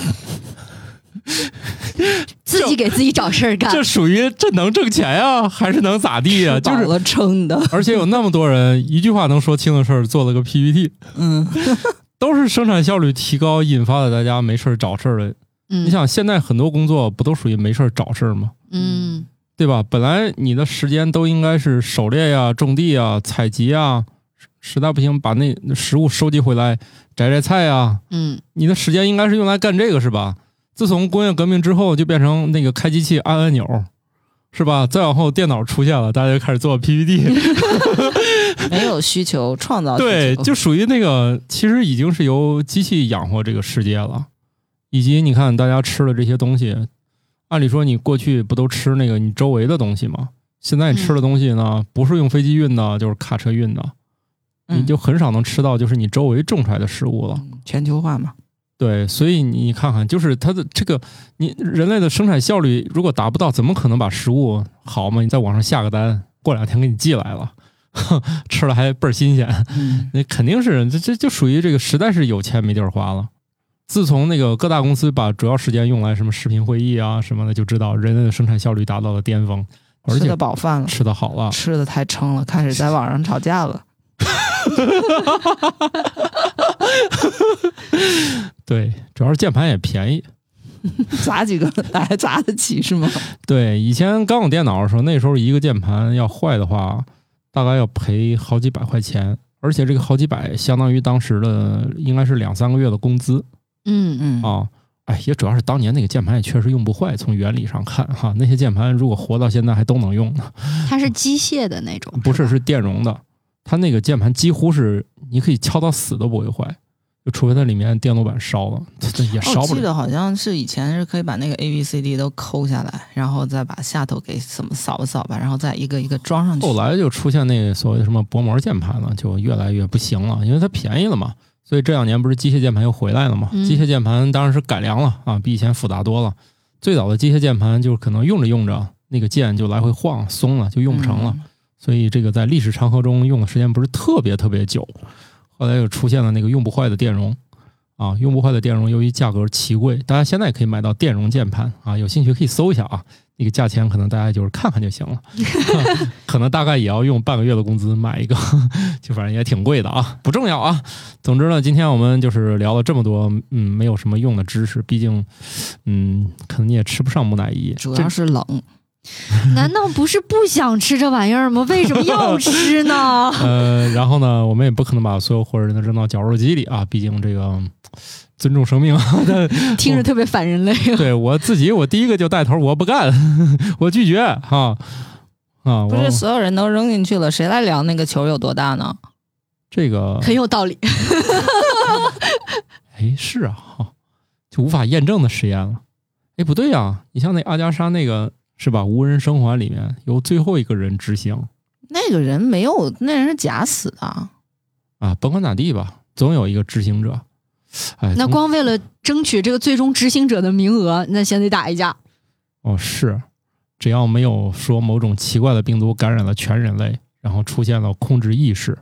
自己给自己找事儿干这。属于这能挣钱呀、还是能咋地呀、就是，撑的。而且有那么多人一句话能说清的事儿，做了个 PPT，嗯，都是生产效率提高引发的，大家没事儿找事儿的。嗯你想，现在很多工作不都属于没事儿找事儿吗？嗯，对吧？本来你的时间都应该是狩猎呀、种地呀、采集呀，实在不行把那食物收集回来摘摘菜呀，嗯，你的时间应该是用来干这个是吧？自从工业革命之后，就变成那个开机器按按钮，是吧？再往后电脑出现了，大家就开始做 PPT，没有需求，创造需对，就属于那个其实已经是由机器养活这个世界了。以及你看大家吃的这些东西，按理说你过去不都吃那个你周围的东西吗？现在你吃的东西呢，不是用飞机运的，就是卡车运的，你嗯就很少能吃到就是你周围种出来的食物了。嗯全球化嘛。对，所以你看看，就是它的这个，你人类的生产效率如果达不到，怎么可能把食物好嘛？你在网上下个单，过两天给你寄来了，吃了还倍儿新鲜，嗯，那肯定是这这就属于这个实在是有钱没地儿花了。自从那个各大公司把主要时间用来什么视频会议啊什么的，就知道人类的生产效率达到了巅峰，而且吃的饱饭了，吃的好了。吃的太撑了，开始在网上吵架了。对，主要是键盘也便宜。砸几个还砸得起是吗？对，以前刚有电脑的时候，那时候一个键盘要坏的话，大概要赔好几百块钱，而且这个好几百相当于当时的应该是两三个月的工资嗯，嗯，啊。哎，也主要是当年那个键盘也确实用不坏，从原理上看哈，那些键盘如果活到现在还都能用呢。它是机械的那种，不是，是电容的，它那个键盘几乎是你可以敲到死都不会坏，就除非它里面电路板烧了，这也哦烧不了。我记得好像是以前是可以把那个 A B C D 都抠下来，然后再把下头给怎么扫吧扫吧，然后再一个一个装上去。后来就出现那个所谓的什么薄膜键盘了，就越来越不行了，因为它便宜了嘛。所以这两年不是机械键盘又回来了嘛？嗯机械键盘当然是改良了啊，比以前复杂多了。最早的机械键盘就是可能用着用着那个键就来回晃松了，就用不成了。嗯所以这个在历史长河中用的时间不是特别特别久。后来又出现了那个用不坏的电容啊，用不坏的电容由于价格奇贵，大家现在也可以买到电容键盘啊，有兴趣可以搜一下啊。那个价钱可能大家就是看看就行了，可能大概也要用半个月的工资买一个，就反正也挺贵的啊，不重要啊。总之呢，今天我们就是聊了这么多，嗯，没有什么用的知识，毕竟，嗯，可能你也吃不上木乃伊，主要是冷，难道不是不想吃这玩意儿吗？为什么要吃呢？呃，然后呢，我们也不可能把所有活人都扔到绞肉机里啊，毕竟这个尊重生命啊。听着特别反人类。对我自己，我第一个就带头，我不干，我拒绝哈啊！我不是所有人都扔进去了，谁来量那个球有多大呢？这个，很有道理。哎，是啊，哈，就无法验证的实验了。哎，不对呀、你像那阿加莎那个是吧？无人生还里面由最后一个人执行那个人没有，那人是假死的。啊，甭管咋地吧，总有一个执行者。哎，那光为了争取这个最终执行者的名额，那先得打一架。哦，是，只要没有说某种奇怪的病毒感染了全人类，然后出现了控制意识，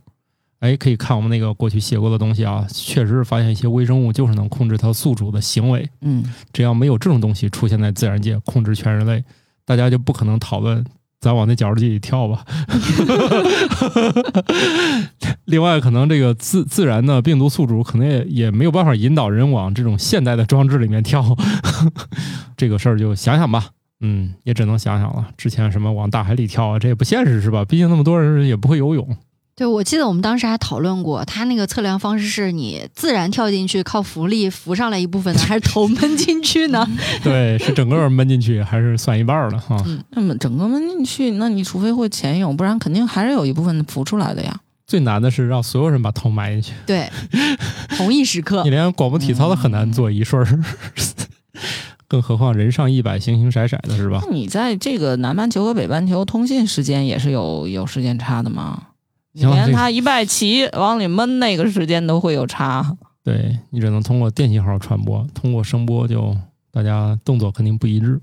哎，可以看我们那个过去写过的东西啊，确实是发现一些微生物就是能控制它宿主的行为。嗯，只要没有这种东西出现在自然界，控制全人类，大家就不可能讨论咱往那绞肉机里跳吧。另外，可能这个自自然的病毒宿主可能也也没有办法引导人往这种现代的装置里面跳，这个事儿就想想吧。嗯，也只能想想了。之前什么往大海里跳啊，这也不现实是吧？毕竟那么多人也不会游泳。对，我记得我们当时还讨论过，他那个测量方式是你自然跳进去，靠浮力浮上来一部分呢，还是头闷进去呢？对，是整个闷进去，还是算一半儿了哈？那么整个闷进去，那你除非会潜泳，不然肯定还是有一部分浮出来的呀。最难的是让所有人把头埋进去。对，同一时刻你。连广播体操都很难做一顺儿，更何况人上一百，形形色色的是吧那？你在这个南半球和北半球通信时间也是有有时间差的吗？你连他一拜齐往里闷那个时间都会有差。对你只能通过电信号传播，通过声波就大家动作肯定不一致。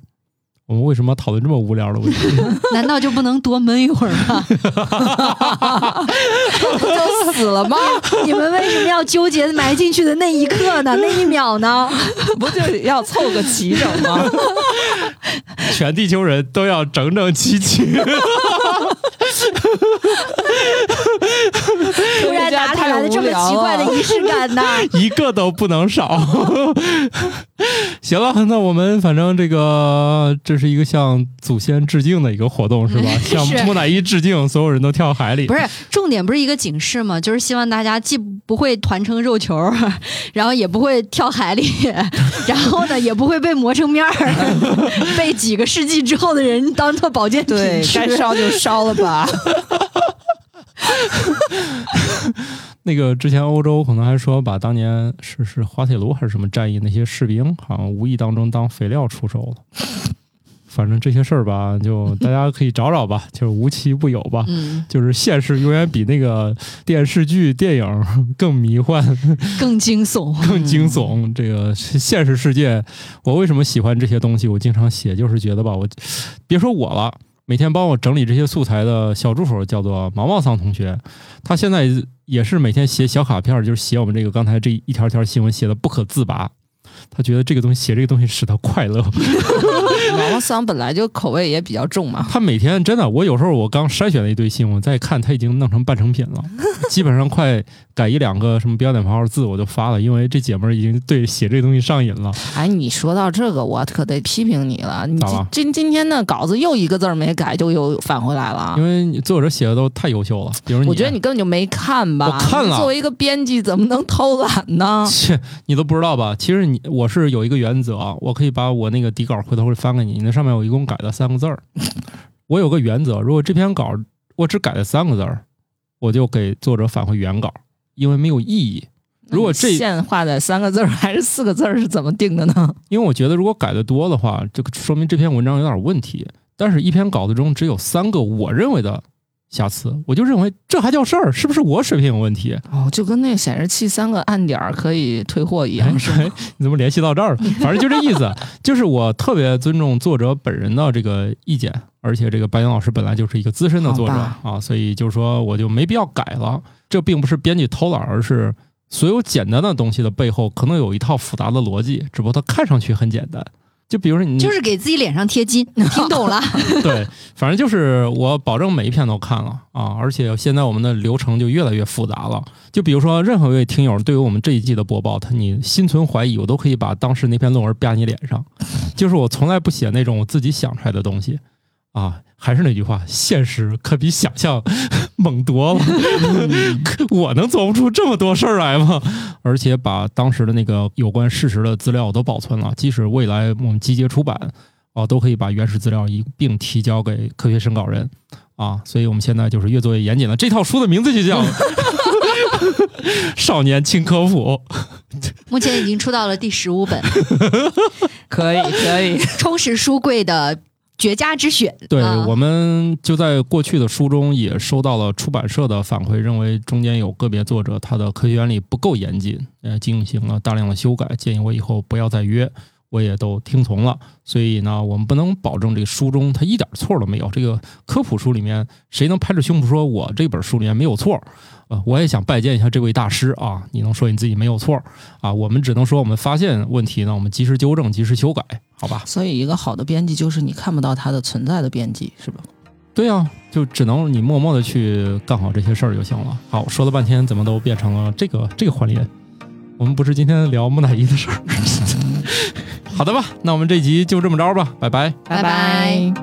我们为什么要讨论这么无聊的问题？难道就不能多闷一会儿吗？都死了吗？你们为什么要纠结埋进去的那一刻呢？那一秒呢？不就要凑个齐整吗？全地球人都要整整齐齐。突然哪里来的这么奇怪的仪式感呢？一个都不能少。行了，那我们反正这个这是一个向祖先致敬的一个活动，是吧？向木乃伊致敬，所有人都跳海里。不是，重点不是一个警示吗？就是希望大家既不会团成肉球，然后也不会跳海里，然后呢也不会被磨成面儿，被几个世纪之后的人当做保健品对，吃。该烧就烧了吧。那个之前欧洲可能还说把当年是是滑铁卢还是什么战役那些士兵，好像无意当中当肥料出售了。反正这些事儿吧，就大家可以找找吧，就是无奇不有吧。嗯，就是现实永远比那个电视剧、电影更迷幻、更惊悚。更惊悚。这个现实世界，我为什么喜欢这些东西？我经常写，就是觉得吧，我别说我了，每天帮我整理这些素材的小助手叫做毛毛桑同学，他现在也是每天写小卡片，就是写我们这个刚才这一条条新闻写的不可自拔。他觉得这个东西写这个东西使他快乐。毛 毛桑本来就口味也比较重嘛。他每天真的，我有时候我刚筛选了一堆新闻，再看他已经弄成半成品了，基本上快改一两个什么标点符号字我就发了，因为这姐们儿已经对写这东西上瘾了。哎，你说到这个，我可得批评你了。你今今今天的稿子又一个字儿没改，就又返回来了因。为你作者写的都太优秀了，比如你，我觉得你根本就没看吧？我看了作为一个编辑，怎么能偷懒呢？切，你都不知道吧？其实你我是有一个原则啊，我可以把我那个底稿回头会翻给你，你那上面我一共改了三个字儿。我有个原则，如果这篇稿我只改了三个字儿，我就给作者返回原稿，因为没有意义。如果这线画在三个字儿还是四个字儿是怎么定的呢？因为我觉得如果改的多的话，这个说明这篇文章有点问题。但是，一篇稿子中只有三个我认为的瑕疵，我就认为这还叫事儿？是不是我水平有问题？哦，就跟那个显示器三个暗点儿可以退货一样，是吗？你怎么联系到这儿了？反正就这意思，就是我特别尊重作者本人的这个意见，而且这个白岩老师本来就是一个资深的作者啊，所以就是说我就没必要改了。这并不是编辑偷懒，而是所有简单的东西的背后可能有一套复杂的逻辑，只不过它看上去很简单。就比如说你就是给自己脸上贴金，听懂了？对，反正就是我保证每一篇都看了啊，而且现在我们的流程就越来越复杂了。就比如说，任何一位听友对于我们这一季的播报，他你心存怀疑，我都可以把当时那篇论文啪你脸上。就是我从来不写那种我自己想出来的东西啊。还是那句话，现实可比想象 猛多了。我能做不出这么多事儿来吗？而且把当时的那个有关事实的资料都保存了，即使未来我们集结出版，啊，都可以把原始资料一并提交给科学审稿人啊。所以我们现在就是越做越严谨了。这套书的名字就叫 《少年轻科普》。目前已经出到了第十五本，可以可以，充实书柜的绝佳之选。对，啊我们就在过去的书中也收到了出版社的反馈，认为中间有个别作者他的科学原理不够严谨，呃，进行了大量的修改，建议我以后不要再约，我也都听从了。所以呢，我们不能保证这个书中它一点错都没有。这个科普书里面，谁能拍着胸脯说我这本书里面没有错？呃，我也想拜见一下这位大师啊！你能说你自己没有错啊？我们只能说我们发现问题呢，我们及时纠正，及时修改，好吧？所以一个好的编辑就是你看不到它的存在的编辑，是吧？对呀、就只能你默默的去干好这些事儿就行了。好，说了半天，怎么都变成了这个这个环节？我们不是今天聊木乃伊的事儿。好的吧，那我们这集就这么着吧，拜拜。拜拜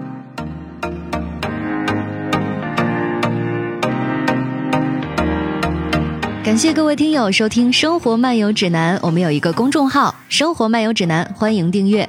感谢各位听友收听《生活漫游指南》，我们有一个公众号“生活漫游指南”，欢迎订阅。